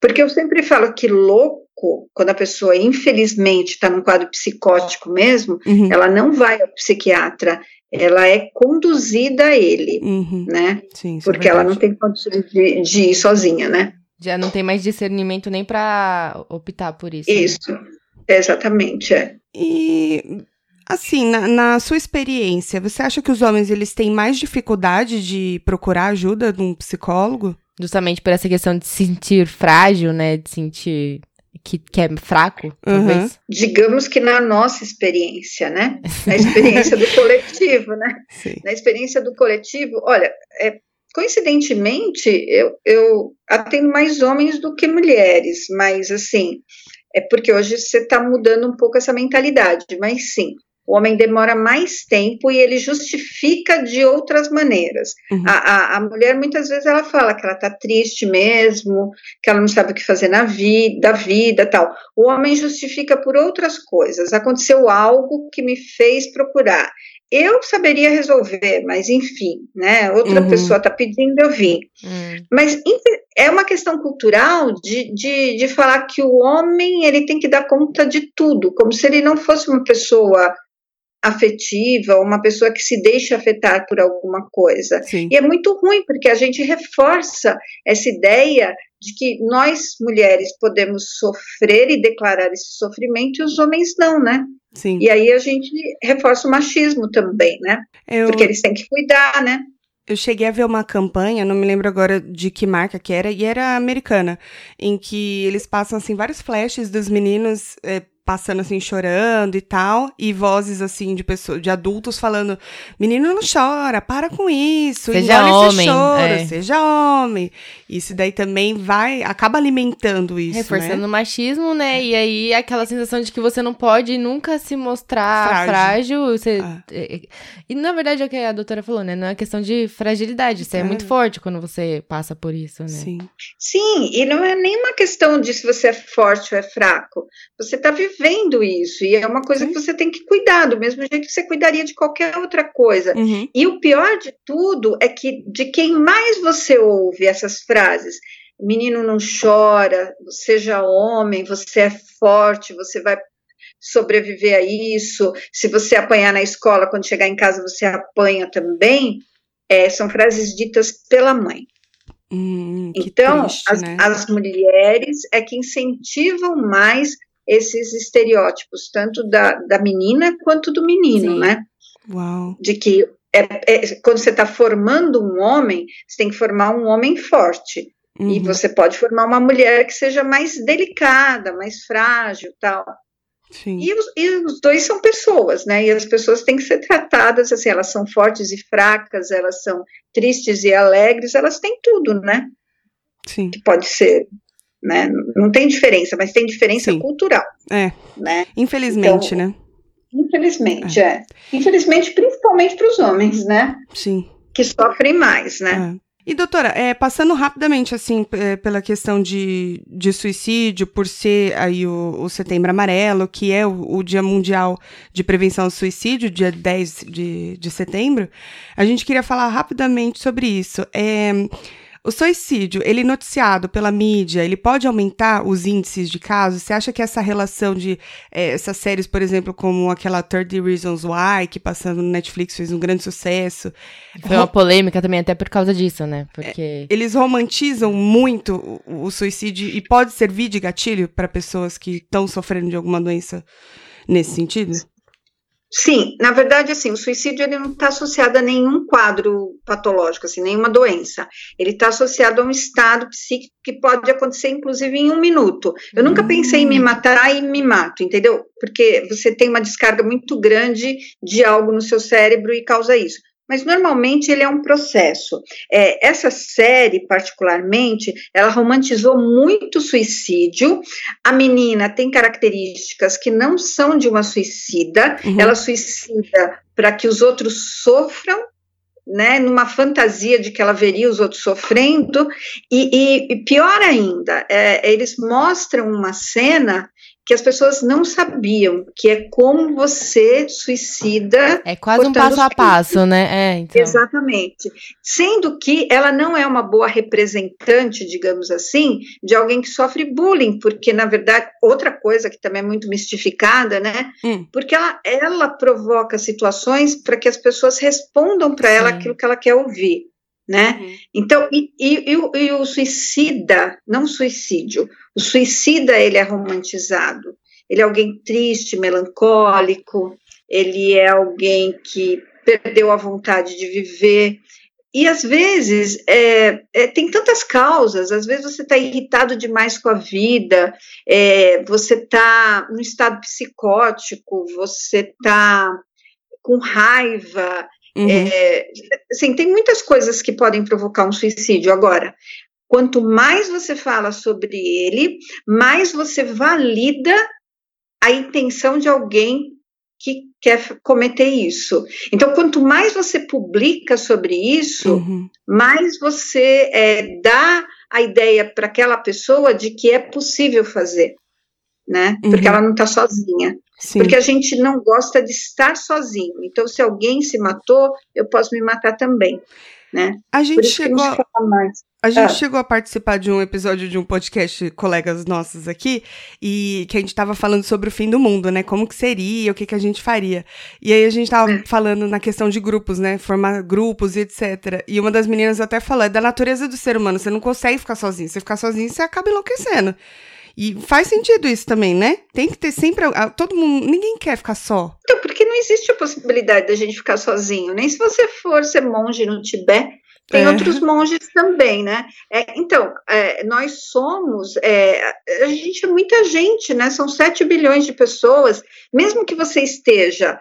Porque eu sempre falo que louco, quando a pessoa infelizmente está num quadro psicótico mesmo, uhum. ela não vai ao psiquiatra, ela é conduzida a ele, uhum. né? Sim, é Porque é ela não tem condições de, de, ir sozinha, né? Já não tem mais discernimento nem para optar por isso. Né? Isso, né? exatamente, é. E assim, na, na, sua experiência, você acha que os homens eles têm mais dificuldade de procurar ajuda de um psicólogo? Justamente por essa questão de se sentir frágil, né? De sentir que, que é fraco, talvez. Uhum. Digamos que na nossa experiência, né? Na experiência do coletivo, né? Sim. Na experiência do coletivo, olha, é, coincidentemente, eu, eu atendo mais homens do que mulheres, mas assim, é porque hoje você está mudando um pouco essa mentalidade, mas sim, o homem demora mais tempo e ele justifica de outras maneiras. Uhum. A, a, a, mulher, muitas vezes, ela fala que ela está triste mesmo, que ela não sabe o que fazer na vida, da vida tal. O homem justifica por outras coisas. Aconteceu algo que me fez procurar. Eu saberia resolver, mas enfim, né? Outra uhum. pessoa está pedindo, eu vim. Uhum. Mas é uma questão cultural de, de, de falar que o homem ele tem que dar conta de tudo, como se ele não fosse uma pessoa afetiva, uma pessoa que se deixa afetar por alguma coisa. Sim. E é muito ruim, porque a gente reforça essa ideia de que nós, mulheres, podemos sofrer e declarar esse sofrimento e os homens não, né? Sim. E aí a gente reforça o machismo também, né? Eu... Porque eles têm que cuidar, né? Eu cheguei a ver uma campanha, não me lembro agora de que marca que era, e era americana, em que eles passam assim vários flashes dos meninos é, passando assim, chorando e tal, e vozes assim de pessoas, de adultos falando: menino não chora, para com isso, seja homem, choro, é. seja homem. Isso daí também vai, acaba alimentando isso. Reforçando né? o machismo, né? É. E aí aquela sensação de que você não pode nunca se mostrar frágil. frágil você, ah. E na verdade é o que a doutora falou, né? Não é questão de fragilidade, você é. é muito forte quando você passa por isso, né? Sim. Sim, e não é nenhuma questão de se você é forte ou é fraco. Você tá vivendo vendo isso, e é uma coisa que você tem que cuidar, do mesmo jeito que você cuidaria de qualquer outra coisa. Uhum. E o pior de tudo é que de quem mais você ouve essas frases, menino não chora, seja homem, você é forte, você vai sobreviver a isso, se você apanhar na escola, quando chegar em casa você apanha também, é, são frases ditas pela mãe. Hum, então, triste, as, né? as mulheres é que incentivam mais esses estereótipos, tanto da, da menina quanto do menino, Sim. né? Uau. De que é, é, quando você está formando um homem, você tem que formar um homem forte. Uhum. E você pode formar uma mulher que seja mais delicada, mais frágil tal. Sim. E, os, e os dois são pessoas, né? E as pessoas têm que ser tratadas assim, elas são fortes e fracas, elas são tristes e alegres, elas têm tudo, né? Sim. Que pode ser né? Não tem diferença, mas tem diferença Sim. cultural. É. Né? Infelizmente, então, né? Infelizmente, é. é. Infelizmente, principalmente para os homens, né? Sim. Que sofrem mais, né? É. E, doutora, é, passando rapidamente, assim, é, pela questão de, de suicídio, por ser aí o, o Setembro Amarelo, que é o, o, Dia Mundial de Prevenção ao Suicídio, dia 10 de, de setembro, a gente queria falar rapidamente sobre isso. É, o suicídio, ele noticiado pela mídia, ele pode aumentar os índices de casos? Você acha que essa relação de é, essas séries, por exemplo, como aquela 30 Reasons Why, que passando no Netflix fez um grande sucesso. Foi uma polêmica também até por causa disso, né? Porque é, eles romantizam muito o, o suicídio e pode servir de gatilho para pessoas que estão sofrendo de alguma doença nesse sentido? Sim, na verdade, assim, o suicídio ele não está associado a nenhum quadro patológico, assim, nenhuma doença. Ele está associado a um estado psíquico que pode acontecer, inclusive, em um minuto. Eu nunca pensei em me hum. matar e me mato, entendeu? Porque você tem uma descarga muito grande de algo no seu cérebro e causa isso. Mas normalmente ele é um processo. É, essa série, particularmente, ela romantizou muito o suicídio. A menina tem características que não são de uma suicida, uhum. ela suicida para que os outros sofram né, numa fantasia de que ela veria os outros sofrendo, e, e, e pior ainda, é, eles mostram uma cena que as pessoas não sabiam, que é como você suicida. É quase um passo a passo, né? É, então. Exatamente. Sendo que ela não é uma boa representante, digamos assim, de alguém que sofre bullying, porque, na verdade, outra coisa que também é muito mistificada, né? Hum. Porque ela, ela provoca situações para que as pessoas respondam para ela aquilo que ela quer ouvir né? Uhum. Então, e, e, e, o suicida, não suicídio, o suicida ele é romantizado, ele é alguém triste, melancólico, ele é alguém que perdeu a vontade de viver, e às vezes é, é, tem tantas causas, às vezes você está irritado demais com a vida, é, você está no estado psicótico, você está com raiva, Uhum. É, assim, tem muitas coisas que podem provocar um suicídio. Agora, quanto mais você fala sobre ele, mais você valida a intenção de alguém que quer cometer isso. Então, quanto mais você publica sobre isso, uhum. mais você é, dá a ideia para aquela pessoa de que é possível fazer, né? Uhum. Porque ela não está sozinha. Sim. Porque a gente não gosta de estar sozinho. Então, se alguém se matou, eu posso me matar também. Né? A gente chegou. A, a gente ah. chegou a participar de um episódio de um podcast, colegas nossos aqui, e que a gente estava falando sobre o fim do mundo, né? Como que seria, o que, que a gente faria. E aí a gente estava é. falando na questão de grupos, né? Formar grupos e etc. E uma das meninas até falou: é da natureza do ser humano, você não consegue ficar sozinho. Você ficar sozinho, você acaba enlouquecendo. E faz sentido isso também, né? Tem que ter sempre. Todo mundo. Ninguém quer ficar só. Então, porque não existe a possibilidade da gente ficar sozinho. Nem se você for ser monge no Tibete. Tem é. outros monges também, né? É, então, é, nós somos, é, a gente é muita gente, né? São 7 bilhões de pessoas. Mesmo que você esteja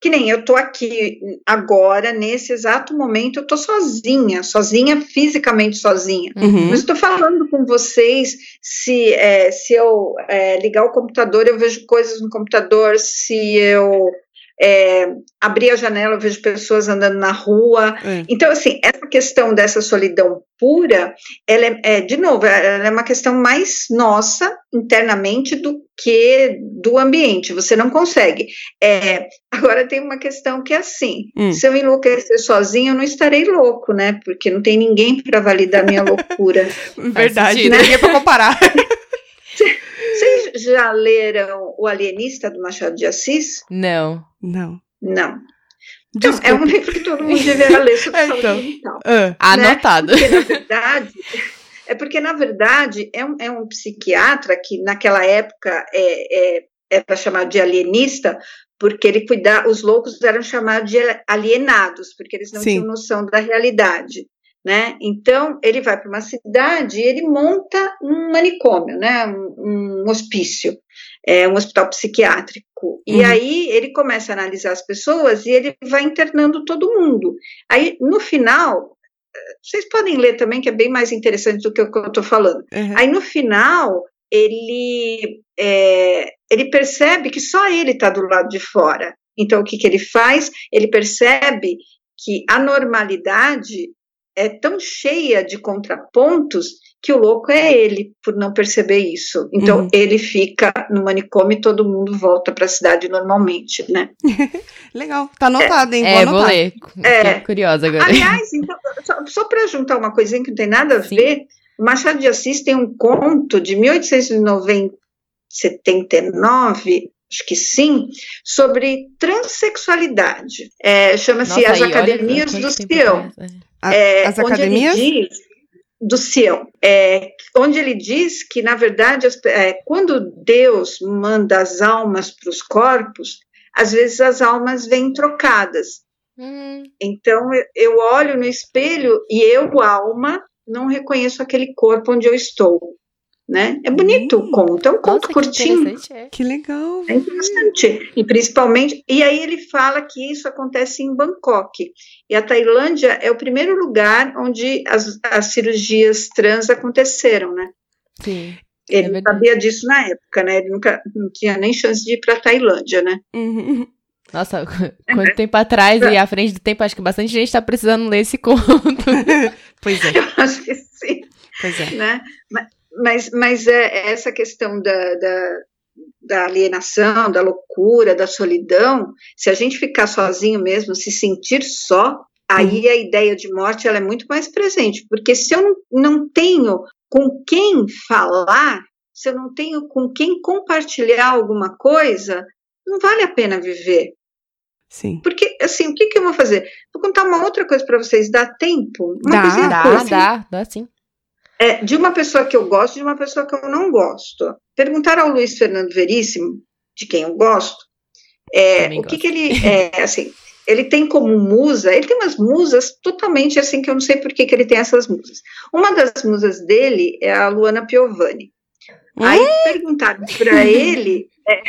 que nem eu tô aqui agora, nesse exato momento, eu tô sozinha, sozinha, fisicamente sozinha. Uhum. Mas estou falando com vocês, se, é, se eu é, ligar o computador, eu vejo coisas no computador, se eu é, abrir a janela, eu vejo pessoas andando na rua. É. Então, assim, essa questão dessa solidão pura, ela é, é, de novo, ela é uma questão mais nossa internamente do que do ambiente. Você não consegue. É, agora tem uma questão que é assim: hum. se eu enlouquecer sozinho, eu não estarei louco, né? Porque não tem ninguém para validar minha loucura. Verdade, né? Ninguém para comparar. Vocês já leram O Alienista do Machado de Assis? Não. Não. Não. Então, é um livro que todo mundo deveria ler sobre é, então, mental. Uh, né? Anotado. Porque, na verdade, é porque, na verdade, é um, é um psiquiatra que, naquela época, é, é, era chamado de alienista, porque ele cuidava, os loucos eram chamados de alienados, porque eles não Sim. tinham noção da realidade né? Então ele vai para uma cidade e ele monta um manicômio, né? Um, um hospício, é, um hospital psiquiátrico. E uhum. aí ele começa a analisar as pessoas e ele vai internando todo mundo. Aí no final vocês podem ler também, que é bem mais interessante do que o que eu estou falando. Uhum. Aí no final, ele, é, ele percebe que só ele está do lado de fora. Então, o que, que ele faz? Ele percebe que a normalidade é tão cheia de contrapontos que o louco é ele, por não perceber isso. Então, uhum. ele fica no manicômio e todo mundo volta para a cidade normalmente, né? Legal, tá anotado, hein? É, vou, vou ler. É, curiosa agora. Aliás, então, só, só para juntar uma coisinha que não tem nada a Sim. ver, o Machado de Assis tem um conto de 1879, acho que sim, sobre transexualidade. É, Chama-se As Academias do Sião. É. É, as academias? Diz, do Sião, é, onde ele diz que, na verdade, é, quando Deus manda as almas para os corpos, às vezes as almas vêm trocadas. Hum. Então, eu olho no espelho e eu, alma, não reconheço aquele corpo onde eu estou. Né? É bonito hum. o conto, é um conto Nossa, curtinho. Que, é. que legal. É interessante. E principalmente, e aí ele fala que isso acontece em Bangkok. E a Tailândia é o primeiro lugar onde as, as cirurgias trans aconteceram, né? Sim. Ele é sabia disso na época, né? Ele nunca não tinha nem chance de ir para Tailândia, né? Uhum. Nossa, quanto tempo atrás e à frente do tempo, acho que bastante gente está precisando ler esse conto. pois é. Eu acho que sim. Pois é. Né? Mas, mas é essa questão da, da, da alienação, da loucura, da solidão, se a gente ficar sozinho mesmo, se sentir só, aí uhum. a ideia de morte ela é muito mais presente, porque se eu não, não tenho com quem falar, se eu não tenho com quem compartilhar alguma coisa, não vale a pena viver. Sim. Porque, assim, o que, que eu vou fazer? Vou contar uma outra coisa para vocês. Dá tempo? Uma dá, dá, curta. dá, dá sim. É, de uma pessoa que eu gosto e de uma pessoa que eu não gosto. Perguntar ao Luiz Fernando Veríssimo, de quem eu gosto, é, o que, que ele. É, assim, ele tem como musa, ele tem umas musas totalmente assim que eu não sei por que, que ele tem essas musas. Uma das musas dele é a Luana Piovani. Aí perguntaram para ele é,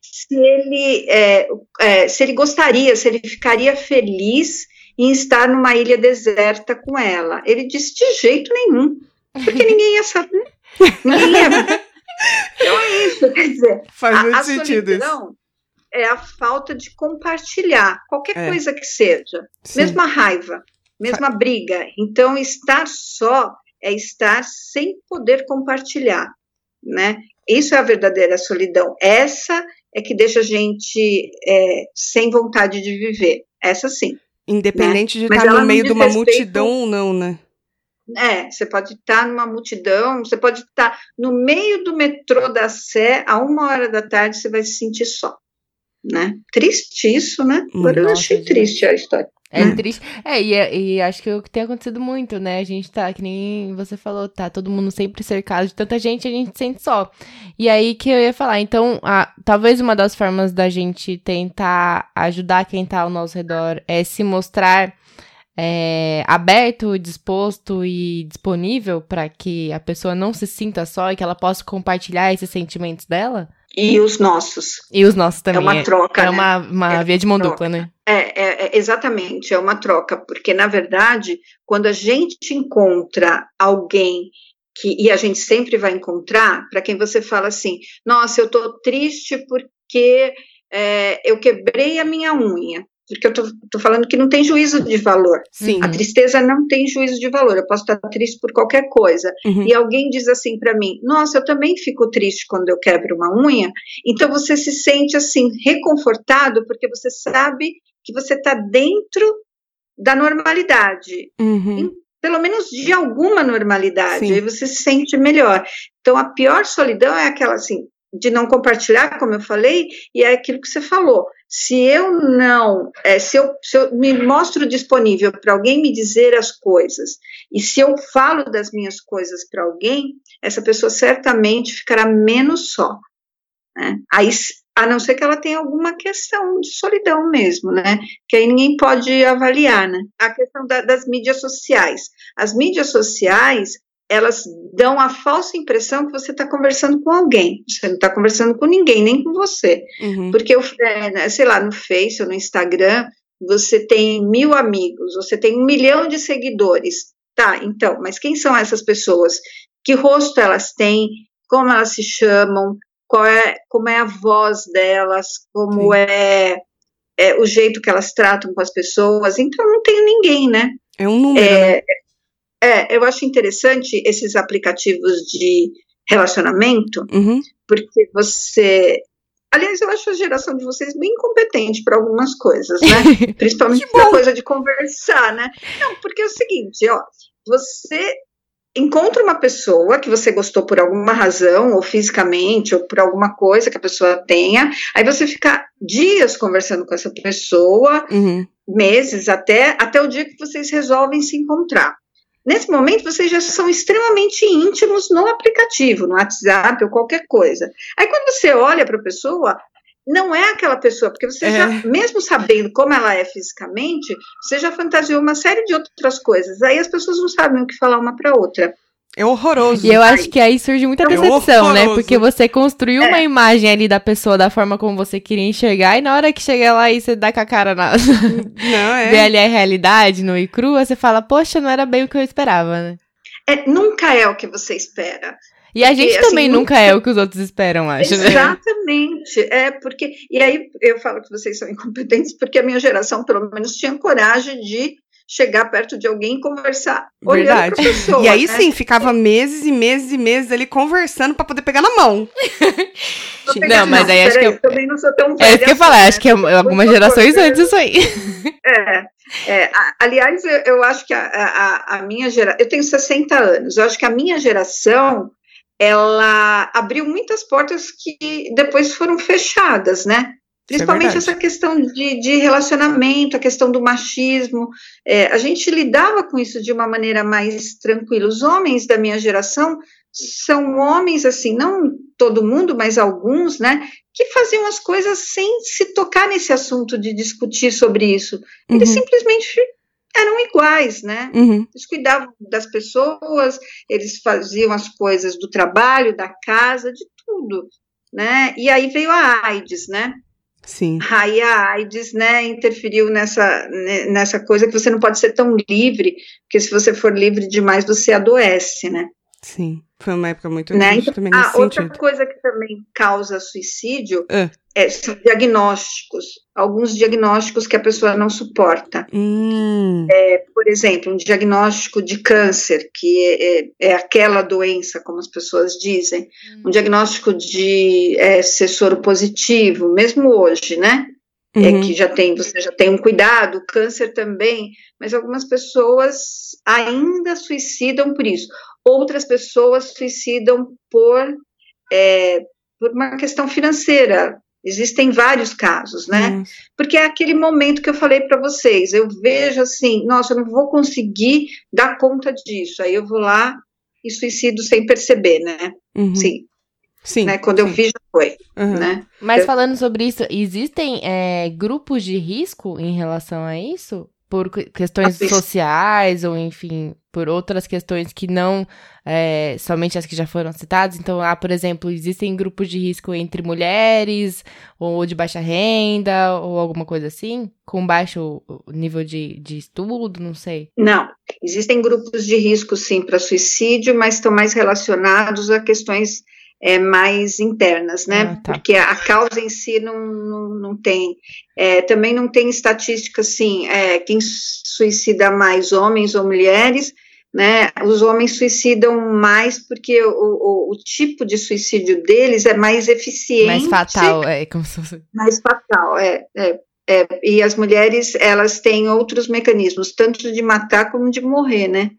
se ele é, é, se ele gostaria, se ele ficaria feliz em estar numa ilha deserta com ela. Ele disse de jeito nenhum, porque ninguém ia saber. Ninguém ia... Então é isso, quer dizer, Faz a, muito a sentido solidão, isso é a falta de compartilhar qualquer é. coisa que seja, Sim. mesmo a raiva, mesmo a briga. Então, estar só é estar sem poder compartilhar, né? Isso é a verdadeira solidão. Essa é que deixa a gente é, sem vontade de viver. Essa sim. Independente né? de estar no meio de uma respeito... multidão ou não, né? É, você pode estar numa multidão, você pode estar no meio do metrô da Sé, a uma hora da tarde, você vai se sentir só né? Triste isso, né? Agora Nossa, eu achei triste a história. É né? triste. É e, é, e acho que é o que tem acontecido muito, né? A gente tá, que nem você falou, tá todo mundo sempre cercado de tanta gente, a gente sente só. E aí que eu ia falar, então, a, talvez uma das formas da gente tentar ajudar quem tá ao nosso redor é se mostrar é, aberto, disposto e disponível para que a pessoa não se sinta só e que ela possa compartilhar esses sentimentos dela? E os nossos. E os nossos também. É uma troca. É, né? uma, uma é via de mão troca. dupla, né? É, é, é, exatamente, é uma troca, porque na verdade, quando a gente encontra alguém que, e a gente sempre vai encontrar, para quem você fala assim, nossa, eu tô triste porque é, eu quebrei a minha unha porque eu tô, falando que não tem juízo de valor. Sim. A tristeza não tem juízo de valor. Eu posso estar triste por qualquer coisa. Uhum. E alguém diz assim para mim: Nossa, eu também fico triste quando eu quebro uma unha. Então você se sente assim reconfortado porque você sabe que você está dentro da normalidade. Uhum. Pelo menos de alguma normalidade. Sim. Aí você se sente melhor. Então a pior solidão é aquela assim de não compartilhar, como eu falei, e é aquilo que você falou se eu não, é, se, eu, se eu me mostro disponível para alguém me dizer as coisas, e se eu falo das minhas coisas para alguém, essa pessoa certamente ficará menos só. Né? Aí, a não ser que ela tenha alguma questão de solidão mesmo, né? Que aí ninguém pode avaliar, né? A questão da, das mídias sociais. As mídias sociais, elas dão a falsa impressão que você está conversando com alguém. Você não está conversando com ninguém, nem com você. Uhum. Porque, é, né, sei lá, no Face ou no Instagram, você tem mil amigos, você tem um milhão de seguidores. Tá, então, mas quem são essas pessoas? Que rosto elas têm? Como elas se chamam? Qual é, como é a voz delas? Como é, é, o jeito que elas tratam com as pessoas? Então, não tem ninguém, né? É um número, é, né? É, eu acho interessante esses aplicativos de relacionamento, uhum. porque você. Aliás, eu acho a geração de vocês bem competente para algumas coisas, né? Principalmente para coisa de conversar, né? Não, porque é o seguinte, ó, você encontra uma pessoa que você gostou por alguma razão, ou fisicamente, ou por alguma coisa que a pessoa tenha, aí você fica dias conversando com essa pessoa, uhum. meses até, até o dia que vocês resolvem se encontrar. Nesse momento, vocês já são extremamente íntimos no aplicativo, no WhatsApp ou qualquer coisa. Aí, quando você olha para a pessoa, não é aquela pessoa, porque você é. já, mesmo sabendo como ela é fisicamente, você já fantasiou uma série de outras coisas. Aí as pessoas não sabem o que falar uma para outra. É horroroso. E eu acho que aí surge muita é decepção, é né? Porque você construiu é. uma imagem ali da pessoa da forma como você queria enxergar, e na hora que chega lá e você dá com a cara na. Não, é. Vê ali a realidade no e crua, você fala, poxa, não era bem o que eu esperava, né? É, nunca é o que você espera. E a gente porque, também assim, nunca é o que os outros esperam, acho. Né? Exatamente. Né? É porque. E aí eu falo que vocês são incompetentes, porque a minha geração, pelo menos, tinha coragem de chegar perto de alguém e conversar Verdade. olhando pessoa, E aí né? sim, ficava meses e meses e meses ali conversando para poder pegar na mão. não, mas aí acho que eu... também não sou tão É isso que eu falei, acho que é algumas gerações antes isso aí. É, é, aliás, eu, eu, acho que a, a, a minha geração, eu tenho 60 anos, eu acho que a minha geração, ela abriu muitas portas que depois foram fechadas, né? Principalmente é essa questão de, de, relacionamento, a questão do machismo. É, a gente lidava com isso de uma maneira mais tranquila. Os homens da minha geração são homens, assim, não todo mundo, mas alguns, né, que faziam as coisas sem se tocar nesse assunto de discutir sobre isso. Eles uhum. simplesmente eram iguais, né? Uhum. Eles cuidavam das pessoas, eles faziam as coisas do trabalho, da casa, de tudo, né? E aí veio a AIDS, né? Sim. Aí a AIDS, né, interferiu nessa, nessa coisa que você não pode ser tão livre, porque se você for livre demais, você adoece, né? Sim. Foi uma época muito né? então, também nesse a outra coisa que também causa suicídio é. É, são diagnósticos. Alguns diagnósticos que a pessoa não suporta. Hum. É, por exemplo, um diagnóstico de câncer, que é, é, é aquela doença, como as pessoas dizem. Hum. Um diagnóstico de é, ser soro positivo, mesmo hoje, né? É uhum. É que já tem, você já tem um cuidado, câncer também, mas algumas pessoas ainda suicidam por isso outras pessoas suicidam por, é, por uma questão financeira. Existem vários casos, né? Hum. Porque é aquele momento que eu falei para vocês. Eu vejo assim, nossa, eu não vou conseguir dar conta disso. Aí eu vou lá e suicido sem perceber, né? Uhum. Sim. Sim. Né? Quando sim. eu vi, já foi. Uhum. Né? Mas falando sobre isso, existem é, grupos de risco em relação a isso? por questões sociais ou enfim por outras questões que não é, somente as que já foram citadas. Então, há, por exemplo, existem grupos de risco entre mulheres ou de baixa renda ou alguma coisa assim, com baixo nível de, de estudo, não sei. Não, existem grupos de risco sim para suicídio, mas estão mais relacionados a questões é, mais internas, né? Ah, tá. Porque a causa em si não, não, não tem. É, também não tem estatística assim, é, quem suicida mais, homens ou mulheres, né? Os homens suicidam mais porque o, o, o tipo de suicídio deles é mais eficiente. Mais fatal, é como se. Mais fatal, é, é. É, e as mulheres, elas têm outros mecanismos, tanto de matar como de morrer, né?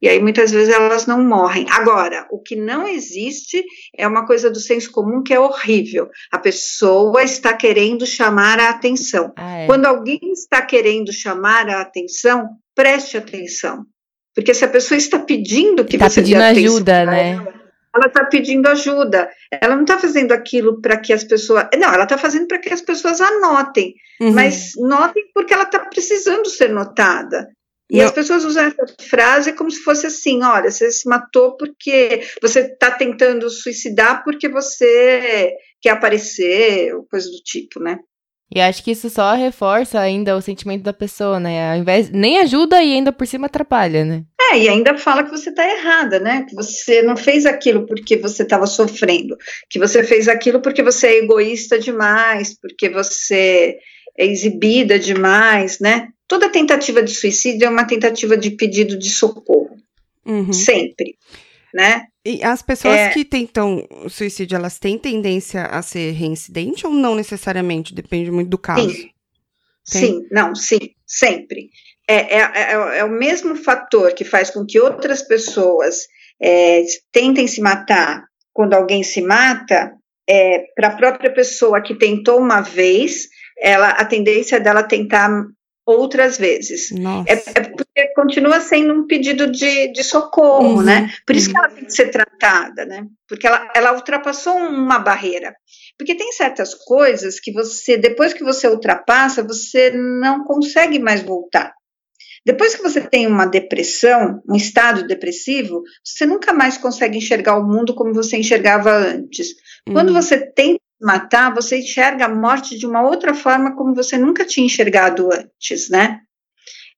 E aí muitas vezes elas não morrem. Agora, o que não existe é uma coisa do senso comum que é horrível. A pessoa está querendo chamar a atenção. Ah, é. Quando alguém está querendo chamar a atenção, preste atenção. Porque se a pessoa está pedindo que tá você pedindo ajuda, né? Ela, está pedindo ajuda. Ela não está fazendo aquilo para que as pessoas. Não, ela está fazendo para que as pessoas anotem. Uhum. Mas notem porque ela está precisando ser notada. E as pessoas usam essa frase como se fosse assim: olha, você se matou porque você está tentando suicidar porque você quer aparecer, ou coisa do tipo, né? E acho que isso só reforça ainda o sentimento da pessoa, né? Ao invés nem ajuda e ainda por cima atrapalha, né? É, e ainda fala que você está errada, né? Que você não fez aquilo porque você estava sofrendo, que você fez aquilo porque você é egoísta demais, porque você é exibida demais, né? Toda tentativa de suicídio é uma tentativa de pedido de socorro. Uhum. Sempre. Né? E as pessoas é... que tentam suicídio, elas têm tendência a ser reincidente ou não necessariamente? Depende muito do caso. Sim, sim não, sim, sempre. É, é, é, é, o mesmo fator que faz com que outras pessoas é, tentem se matar quando alguém se mata, é, para a própria pessoa que tentou uma vez, ela, a tendência dela tentar outras vezes. É, é, porque continua sendo um pedido de, de socorro, uhum, né? Por isso uhum. que ela tem que ser tratada, né? Porque ela, ela ultrapassou uma barreira. Porque tem certas coisas que você, depois que você ultrapassa, você não consegue mais voltar. Depois que você tem uma depressão, um estado depressivo, você nunca mais consegue enxergar o mundo como você enxergava antes. Quando uhum. você tenta matar, você enxerga a morte de uma outra forma como você nunca tinha enxergado antes, né?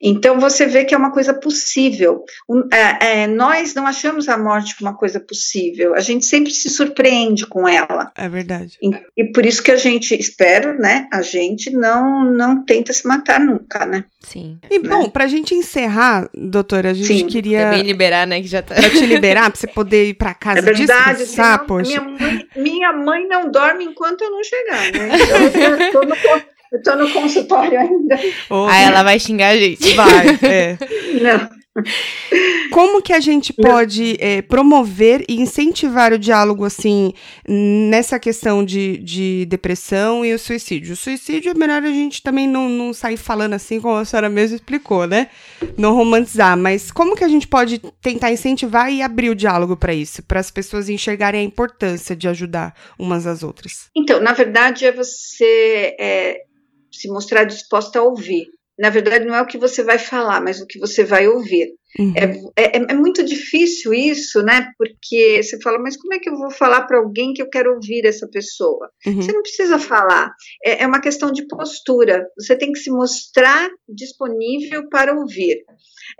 Então você vê que é uma coisa possível. É, é, nós não achamos a morte uma coisa possível. A gente sempre se surpreende com ela. É verdade. E, e por isso que a gente espero, né? A gente não não tenta se matar nunca, né? Sim. E né? bom, pra gente encerrar, doutora, a gente Sim. queria também liberar, né? Que já tá. Pra te liberar, pra você poder ir pra casa. É verdade. Descansar, senão, poxa. Minha mãe, minha mãe não dorme enquanto eu não chegar, né? Então, eu tô no eu tô no consultório ainda. Oh, Aí ela vai xingar a gente. Vai, é. Não. Como que a gente pode é, promover e incentivar o diálogo, assim, nessa questão de, de depressão e o suicídio? O suicídio é melhor a gente também não, não sair falando assim, como a senhora mesmo explicou, né? Não romantizar, mas como que a gente pode tentar incentivar e abrir o diálogo para isso? Para as pessoas enxergarem a importância de ajudar umas às outras? Então, na verdade, é você é, se mostrar disposta a ouvir. Na verdade, não é o que você vai falar, mas o que você vai ouvir. Uhum. É, é, é, muito difícil isso, né? Porque você fala, mas como é que eu vou falar para alguém que eu quero ouvir essa pessoa? Uhum. Você não precisa falar. É, é uma questão de postura. Você tem que se mostrar disponível para ouvir.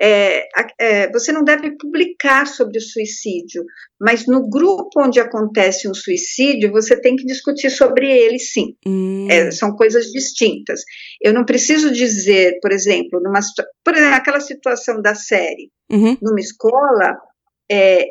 É, é, você não deve publicar sobre o suicídio, mas no grupo onde acontece um suicídio, você tem que discutir sobre ele, sim. Hum. É, são coisas distintas. Eu não preciso dizer, por exemplo, numa, por exemplo, aquela situação da série, uhum. numa escola, é,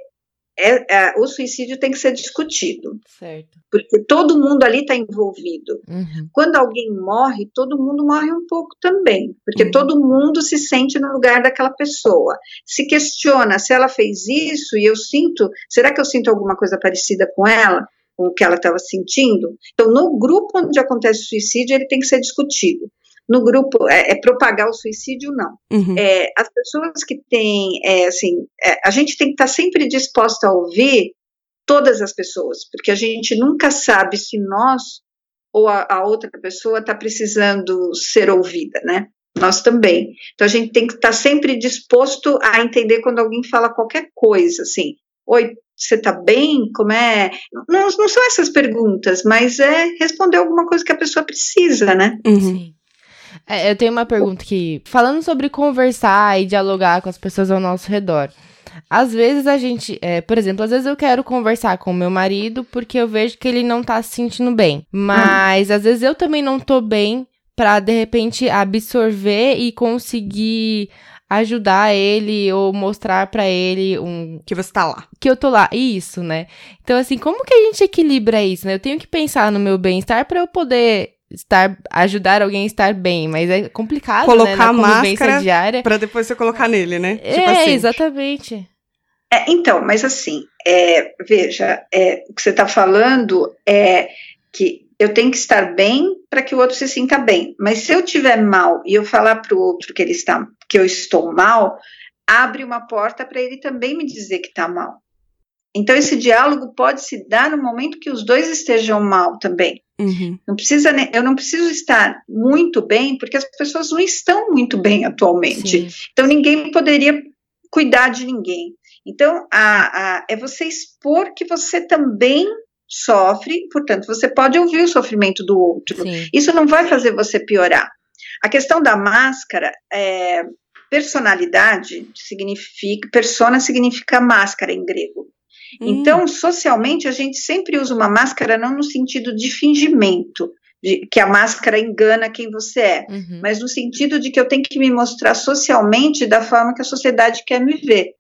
é, é, o suicídio tem que ser discutido. Certo. Porque todo mundo ali está envolvido. Uhum. Quando alguém morre, todo mundo morre um pouco também. Porque uhum. todo mundo se sente no lugar daquela pessoa. Se questiona se ela fez isso e eu sinto, será que eu sinto alguma coisa parecida com ela? Com o que ela estava sentindo? Então, no grupo onde acontece o suicídio, ele tem que ser discutido no grupo é, é propagar o suicídio, não. Uhum. É, as pessoas que têm, é, assim, é, a gente tem que estar sempre disposta a ouvir todas as pessoas, porque a gente nunca sabe se nós ou a, a outra pessoa está precisando ser ouvida, né? Nós também. Então a gente tem que estar sempre disposto a entender quando alguém fala qualquer coisa, assim. Oi, você está bem? Como é? Não, não são essas perguntas, mas é responder alguma coisa que a pessoa precisa, né? Uhum. Sim. É, eu tenho uma pergunta aqui. Falando sobre conversar e dialogar com as pessoas ao nosso redor. Às vezes a gente, é, por exemplo, às vezes eu quero conversar com o meu marido porque eu vejo que ele não tá se sentindo bem. Mas às vezes eu também não tô bem para de repente absorver e conseguir ajudar ele ou mostrar para ele um que você tá lá. Que eu tô lá. Isso, né? Então assim, como que a gente equilibra isso, né? Eu tenho que pensar no meu bem-estar para eu poder estar ajudar alguém a estar bem, mas é complicado, colocar né, na máscara diária. para depois você colocar nele, né? É, tipo assim. exatamente. É, então, mas assim, é, veja, é, o que você está falando é que eu tenho que estar bem para que o outro se sinta bem. Mas se eu tiver mal e eu falar para o outro que ele está, que eu estou mal, abre uma porta para ele também me dizer que está mal. Então esse diálogo pode se dar no momento que os dois estejam mal também. Uhum. Não precisa, eu não preciso estar muito bem, porque as pessoas não estão muito bem atualmente. Sim. Então ninguém poderia cuidar de ninguém. Então a, a, é você expor que você também sofre, portanto você pode ouvir o sofrimento do outro. Sim. Isso não vai fazer você piorar. A questão da máscara é personalidade significa persona significa máscara em grego. Hum. Então, socialmente, a gente sempre usa uma máscara não no sentido de fingimento, de, que a máscara engana quem você é, uhum. mas no sentido de que eu tenho que me mostrar socialmente da forma que a sociedade quer me ver.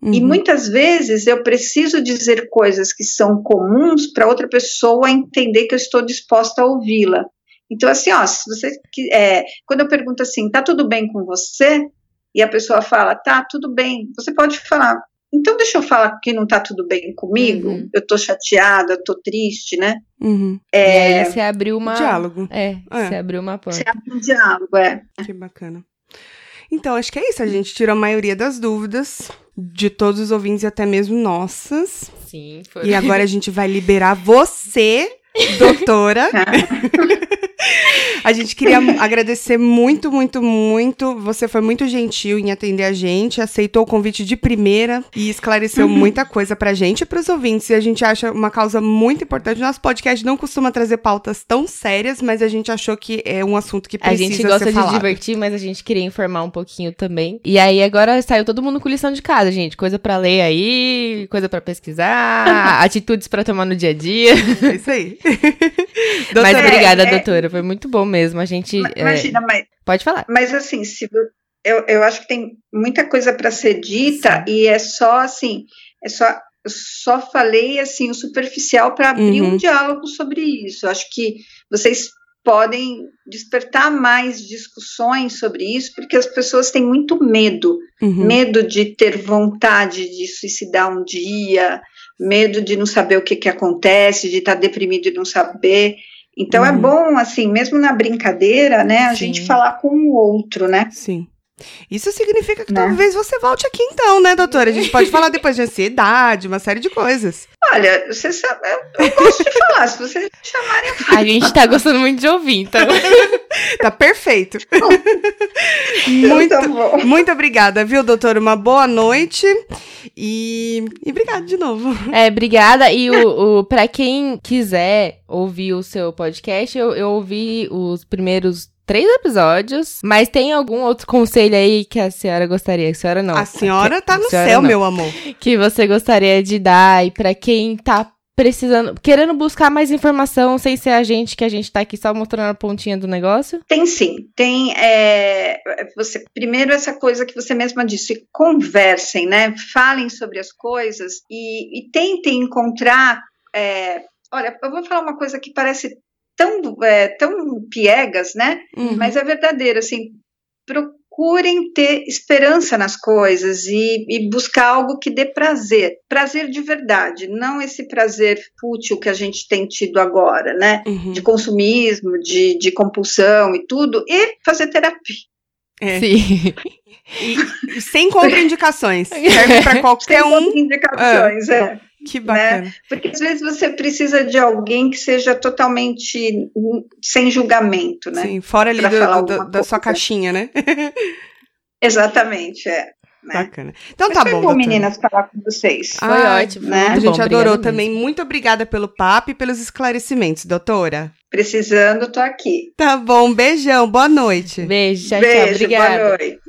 Uhum. E muitas vezes eu preciso dizer coisas que são comuns para outra pessoa entender que eu estou disposta a ouvi-la. Então, assim, ó, se você é, quando eu pergunto assim, tá tudo bem com você? E a pessoa fala, tá, tudo bem. Você pode falar, então, deixa eu falar que não está tudo bem comigo, uhum. eu estou chateada, estou triste, né? Uhum. É, e aí você abriu uma. Diálogo. É, é, você abriu uma porta. Você abriu um diálogo, é. Que bacana. Então, acho que é isso. A gente tirou a maioria das dúvidas de todos os ouvintes e até mesmo nossas. Sim, foi. E agora a gente vai liberar você doutora. a gente queria agradecer muito, muito, muito. Você foi muito gentil em atender a gente, aceitou o convite de primeira e esclareceu uhum. muita coisa pra gente e pros ouvintes. E a gente acha uma causa muito importante. Nosso podcast não costuma trazer pautas tão sérias, mas a gente achou que é um assunto que precisa ser A gente gosta de falado. divertir, mas a gente queria informar um pouquinho também. E aí agora saiu todo mundo com lição de casa, gente. Coisa para ler aí, coisa para pesquisar, atitudes para tomar no dia a dia. É isso aí. mas obrigada, é, doutora. Foi muito bom mesmo. A gente. É, imagina, é... mas. Pode falar. Mas assim, se eu, eu acho que tem muita coisa para ser dita Sim. e é só assim, é só eu só falei assim o superficial para abrir uhum. um diálogo sobre isso. Eu acho que vocês podem despertar mais discussões sobre isso, porque as pessoas têm muito medo, uhum. medo de ter vontade de suicidar um dia, medo de não saber o que, que acontece, de estar tá deprimido e não saber. Então é uhum. é bom, assim, mesmo na brincadeira, né, a Sim. gente falar com o outro, né? Sim. Isso significa que né? talvez você volte aqui então, né, doutora? A gente pode falar depois de ansiedade, uma série de coisas. Olha, você sabe, eu, eu gosto de falar, se vocês me chamarem. A gente tá gostando muito de ouvir, então. tá perfeito. muito, tá muito obrigada, viu, doutora? Uma boa noite e, e obrigada de novo. É, obrigada. E o, o, pra quem quiser ouvir o seu podcast, eu, eu ouvi os primeiros três episódios, mas tem algum outro conselho aí que a senhora gostaria? A senhora não. A senhora tá no céu, não. meu amor. Que você gostaria de dar e para quem tá precisando, querendo buscar mais informação sem ser a gente, que a gente tá aqui só mostrando a pontinha do negócio? Tem sim. Tem, é, você, primeiro essa coisa que você mesma disse, conversem, né? Falem sobre as coisas e, e tentem encontrar, é, olha, eu vou falar uma coisa que parece tão, é, tão piegas, né? Uhum. Mas é verdadeiro, assim, procurem ter esperança nas coisas e, e, buscar algo que dê prazer, prazer de verdade, não esse prazer fútil que a gente tem tido agora, né? Uhum. De consumismo, de, de compulsão e tudo, e fazer terapia. É. Sim. E, sem contraindicações. Serve para qualquer sem um. Contraindicações, é. é. Que né? bacana. Né? Porque às vezes você precisa de alguém que seja totalmente sem julgamento, né? Sim, fora ali do, do, da sua caixinha, né? Exatamente, é. Né? Bacana. Então tá bom. bom, meninas, falar com vocês. Foi ah, ótimo. Né? A gente bom, adorou também. Mesmo. Muito obrigada pelo papo e pelos esclarecimentos, doutora. Precisando, tô aqui. Tá bom, beijão, boa noite. Beijo, tchau, Beijo, tchau. Obrigada. Boa noite.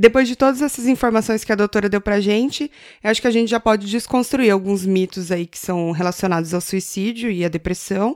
Depois de todas essas informações que a doutora deu pra gente, eu acho que a gente já pode desconstruir alguns mitos aí que são relacionados ao suicídio e à depressão.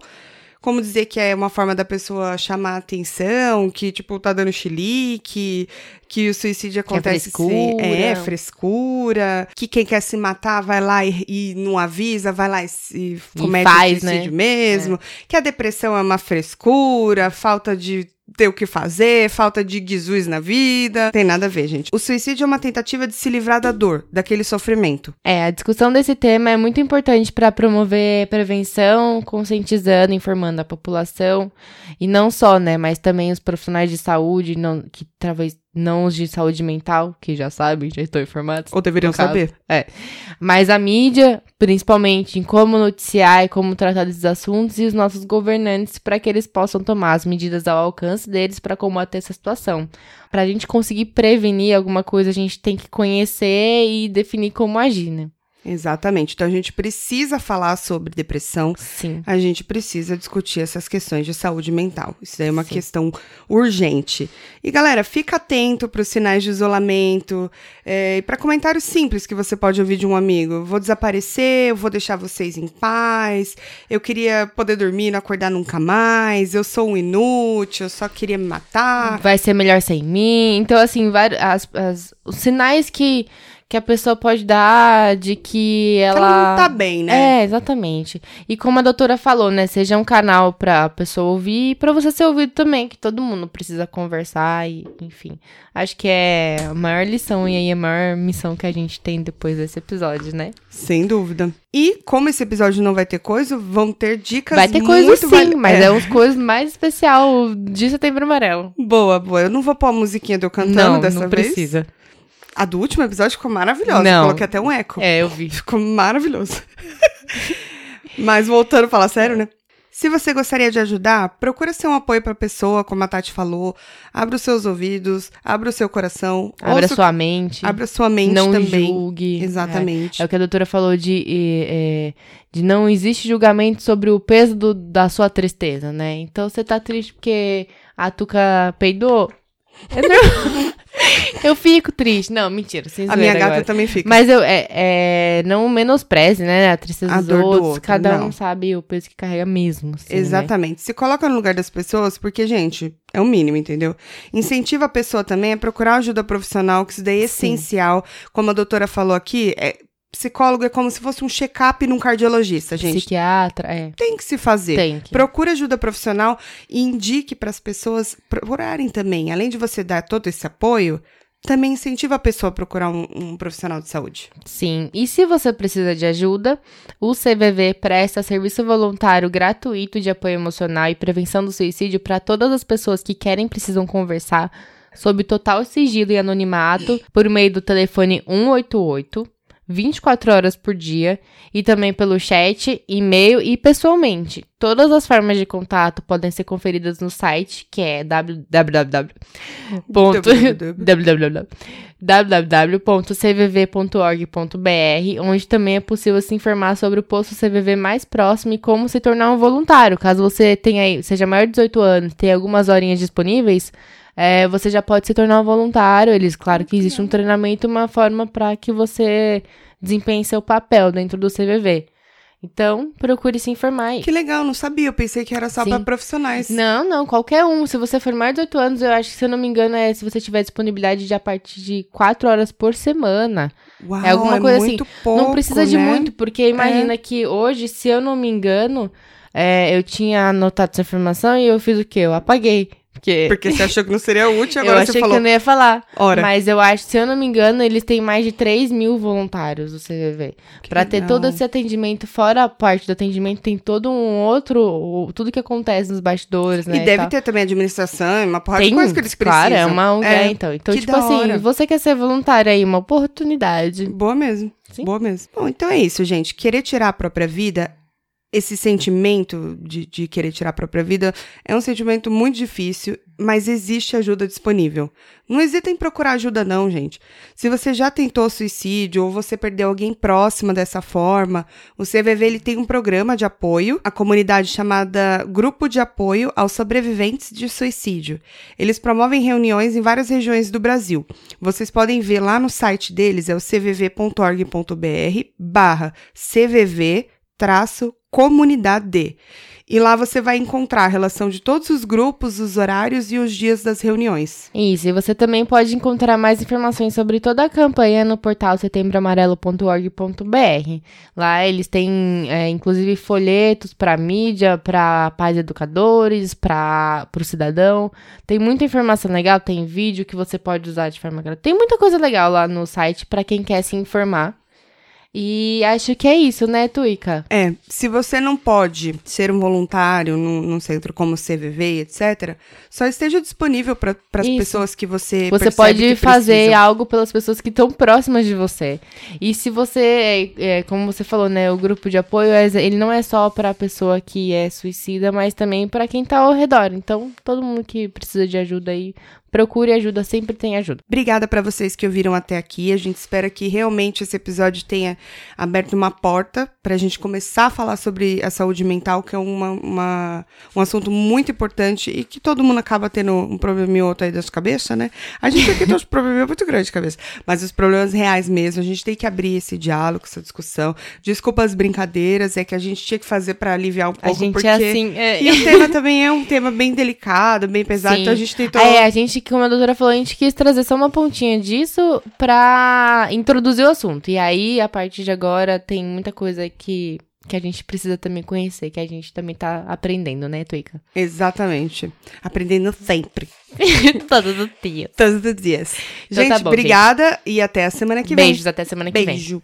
Como dizer que é uma forma da pessoa chamar atenção, que, tipo, tá dando chilique, que o suicídio acontece que é frescura. Sem, é, frescura, que quem quer se matar vai lá e, e não avisa, vai lá e, e comete faz, suicídio né? mesmo, é. que a depressão é uma frescura, falta de ter o que fazer, falta de guizus na vida. Tem nada a ver, gente. O suicídio é uma tentativa de se livrar da dor, daquele sofrimento. É, a discussão desse tema é muito importante para promover prevenção, conscientizando, informando a população. E não só, né, mas também os profissionais de saúde, não, que talvez não os de saúde mental, que já sabem, já estão informados. Ou deveriam saber. É. Mas a mídia, principalmente, em como noticiar e como tratar desses assuntos, e os nossos governantes, para que eles possam tomar as medidas ao alcance deles para combater essa situação. Para a gente conseguir prevenir alguma coisa, a gente tem que conhecer e definir como agir, né? Exatamente. Então a gente precisa falar sobre depressão. Sim. A gente precisa discutir essas questões de saúde mental. Isso daí é uma Sim. questão urgente. E galera, fica atento para os sinais de isolamento é, e para comentários simples que você pode ouvir de um amigo. Vou desaparecer, eu vou deixar vocês em paz. Eu queria poder dormir, não acordar nunca mais. Eu sou um inútil, eu só queria me matar. Vai ser melhor sem mim. Então assim, vários, as, as, os sinais que que a pessoa pode dar de que ela. Ela não tá bem, né? É, exatamente. E como a doutora falou, né? Seja um canal pra pessoa ouvir e pra você ser ouvido também, que todo mundo precisa conversar e, enfim. Acho que é a maior lição e aí a maior missão que a gente tem depois desse episódio, né? Sem dúvida. E como esse episódio não vai ter coisa, vão ter dicas Vai ter coisa sim, mas é. é uns coisas mais especial de Setembro Amarelo. Boa, boa. Eu não vou pôr a musiquinha do cantando não, dessa não vez. Não precisa. A do último episódio ficou maravilhosa. Não. Eu coloquei até um eco. É, eu vi. Ficou maravilhoso. Mas voltando a falar sério, né? Se você gostaria de ajudar, procura ser um apoio para a pessoa, como a Tati falou. Abra os seus ouvidos, abra o seu coração. Abra sua mente. Abra sua mente não também. julgue. Exatamente. É, é, o que a doutora falou de, é, de não existe julgamento sobre o peso do, da sua tristeza, né? Então você tá triste porque a Tuca peidou. É eu fico triste. Não, mentira. Sem a minha gata agora. também fica. Mas eu é, é, não menospreze, né? A tristeza A dos dor do outros. outro, cada não. um sabe o peso que carrega mesmo. assim, né? Exatamente. Se coloca no lugar das pessoas, porque, gente, é o mínimo, entendeu? Incentiva a pessoa também a procurar ajuda profissional, que isso daí é Sim. essencial. Como a doutora falou aqui, é, psicólogo é como se fosse um check-up num cardiologista, gente. Psiquiatra, é. Tem que se fazer. Tem que. Procure ajuda profissional e indique para as pessoas procurarem também. Além de você dar todo esse apoio, também incentiva a pessoa a procurar um, um profissional de saúde. Sim, e se você precisa de ajuda, o CVV presta serviço voluntário gratuito de apoio emocional e prevenção do suicídio para todas as pessoas que querem e precisam conversar sob total sigilo e anonimato por meio do telefone 188. 24 horas por dia e também pelo chat, e-mail e pessoalmente. Todas as formas de contato podem ser conferidas no site, que é www.cvv.org.br, onde também é possível se informar sobre o posto CVV mais próximo e como se tornar um voluntário. Caso você tenha seja maior de 18 anos, tenha algumas horinhas disponíveis, é, você já pode se tornar um voluntário. Eles, claro que existe um treinamento, uma forma para que você desempenhe seu papel dentro do CVV. Então, procure se informar aí. Que legal, não sabia. Eu pensei que era só para profissionais. Não, não, qualquer um. Se você for mais de 18 anos, eu acho que, se eu não me engano, é se você tiver disponibilidade de a partir de 4 horas por semana. Uau, É alguma coisa assim, muito pouco, não precisa de né? muito, porque imagina que hoje, se eu não me engano, é, eu tinha anotado essa informação e eu fiz o quê? Eu apaguei. Porque, Porque você achou que não seria útil, eu agora achei você falou. que eu não ia falar. Ora, Mas eu acho, se eu não me engano, eles têm mais de 3 mil voluntários do CVV. Pra ter todo esse atendimento, fora a parte do atendimento, tem todo um outro. Tudo que acontece nos bastidores, né? E deve tal. ter também administração e uma porrada Tem, de coisa que eles precisam. claro, é uma ONG, É, então. Então, que tipo assim, hora. você quer ser voluntário aí, uma oportunidade. Boa mesmo. Sim. Boa mesmo. Bom, então é isso, gente. Querer tirar a própria vida, esse sentimento de, de querer tirar a própria vida, é um sentimento muito difícil, mas existe ajuda disponível. Não hesita em procurar ajuda, não, gente. Se você já tentou suicídio ou você perdeu alguém próxima dessa forma, o CVV ele tem um programa de apoio, a comunidade chamada Grupo de Apoio aos Sobreviventes de Suicídio. Eles promovem reuniões em várias regiões do Brasil. Vocês podem ver lá no site deles, é o cvv.org.br barra cvv traço comunidade. E lá você vai encontrar a relação de todos os grupos, os horários e os dias das reuniões. Isso, e você também pode encontrar mais informações sobre toda a campanha no portal setembroamarelo.org.br. Lá eles têm, é, inclusive, folhetos para mídia, para pais educadores, para o cidadão. Tem muita informação legal, tem vídeo que você pode usar de forma gratuita. Tem muita coisa legal lá no site para quem quer se informar. E acho que é isso, né, Tuica? É, se você não pode ser um voluntário num, num centro como o CVV, etc., só esteja disponível para as pessoas que você Você pode fazer algo pelas pessoas que estão próximas de você. E se você, é, é, como você falou, né, o grupo de apoio, é- ele não é só para a pessoa que é suicida, mas também para quem tá ao redor. Então, todo mundo que precisa de ajuda aí, procure ajuda, sempre tem ajuda. Obrigada para vocês que ouviram até aqui. A gente espera que realmente esse episódio tenha aberto uma porta para a gente começar a falar sobre a saúde mental, que é uma, uma- um assunto muito importante e que todo mundo acaba tendo um problema ou outro aí das cabeças, né? A gente aqui tem uns problemas muito grandes de cabeça, mas os problemas reais mesmo, a gente tem que abrir esse diálogo, essa discussão. Desculpa as brincadeiras, é que a gente tinha que fazer para aliviar um A pouco, gente porque... é assim. é- E o tema também é um tema bem delicado, bem pesado, Sim. então a gente tentou... É, a gente, como a doutora falou, a gente quis trazer só uma pontinha disso pra introduzir o assunto. E aí, a partir de agora, tem muita coisa que, que a gente precisa também conhecer, que a gente também tá aprendendo, né, Tuica? Exatamente. Aprendendo sempre. Todos os dias. Todos os dias. Então gente, tá bom, obrigada e até a semana que vem. Beijos, até semana que vem. Beijo.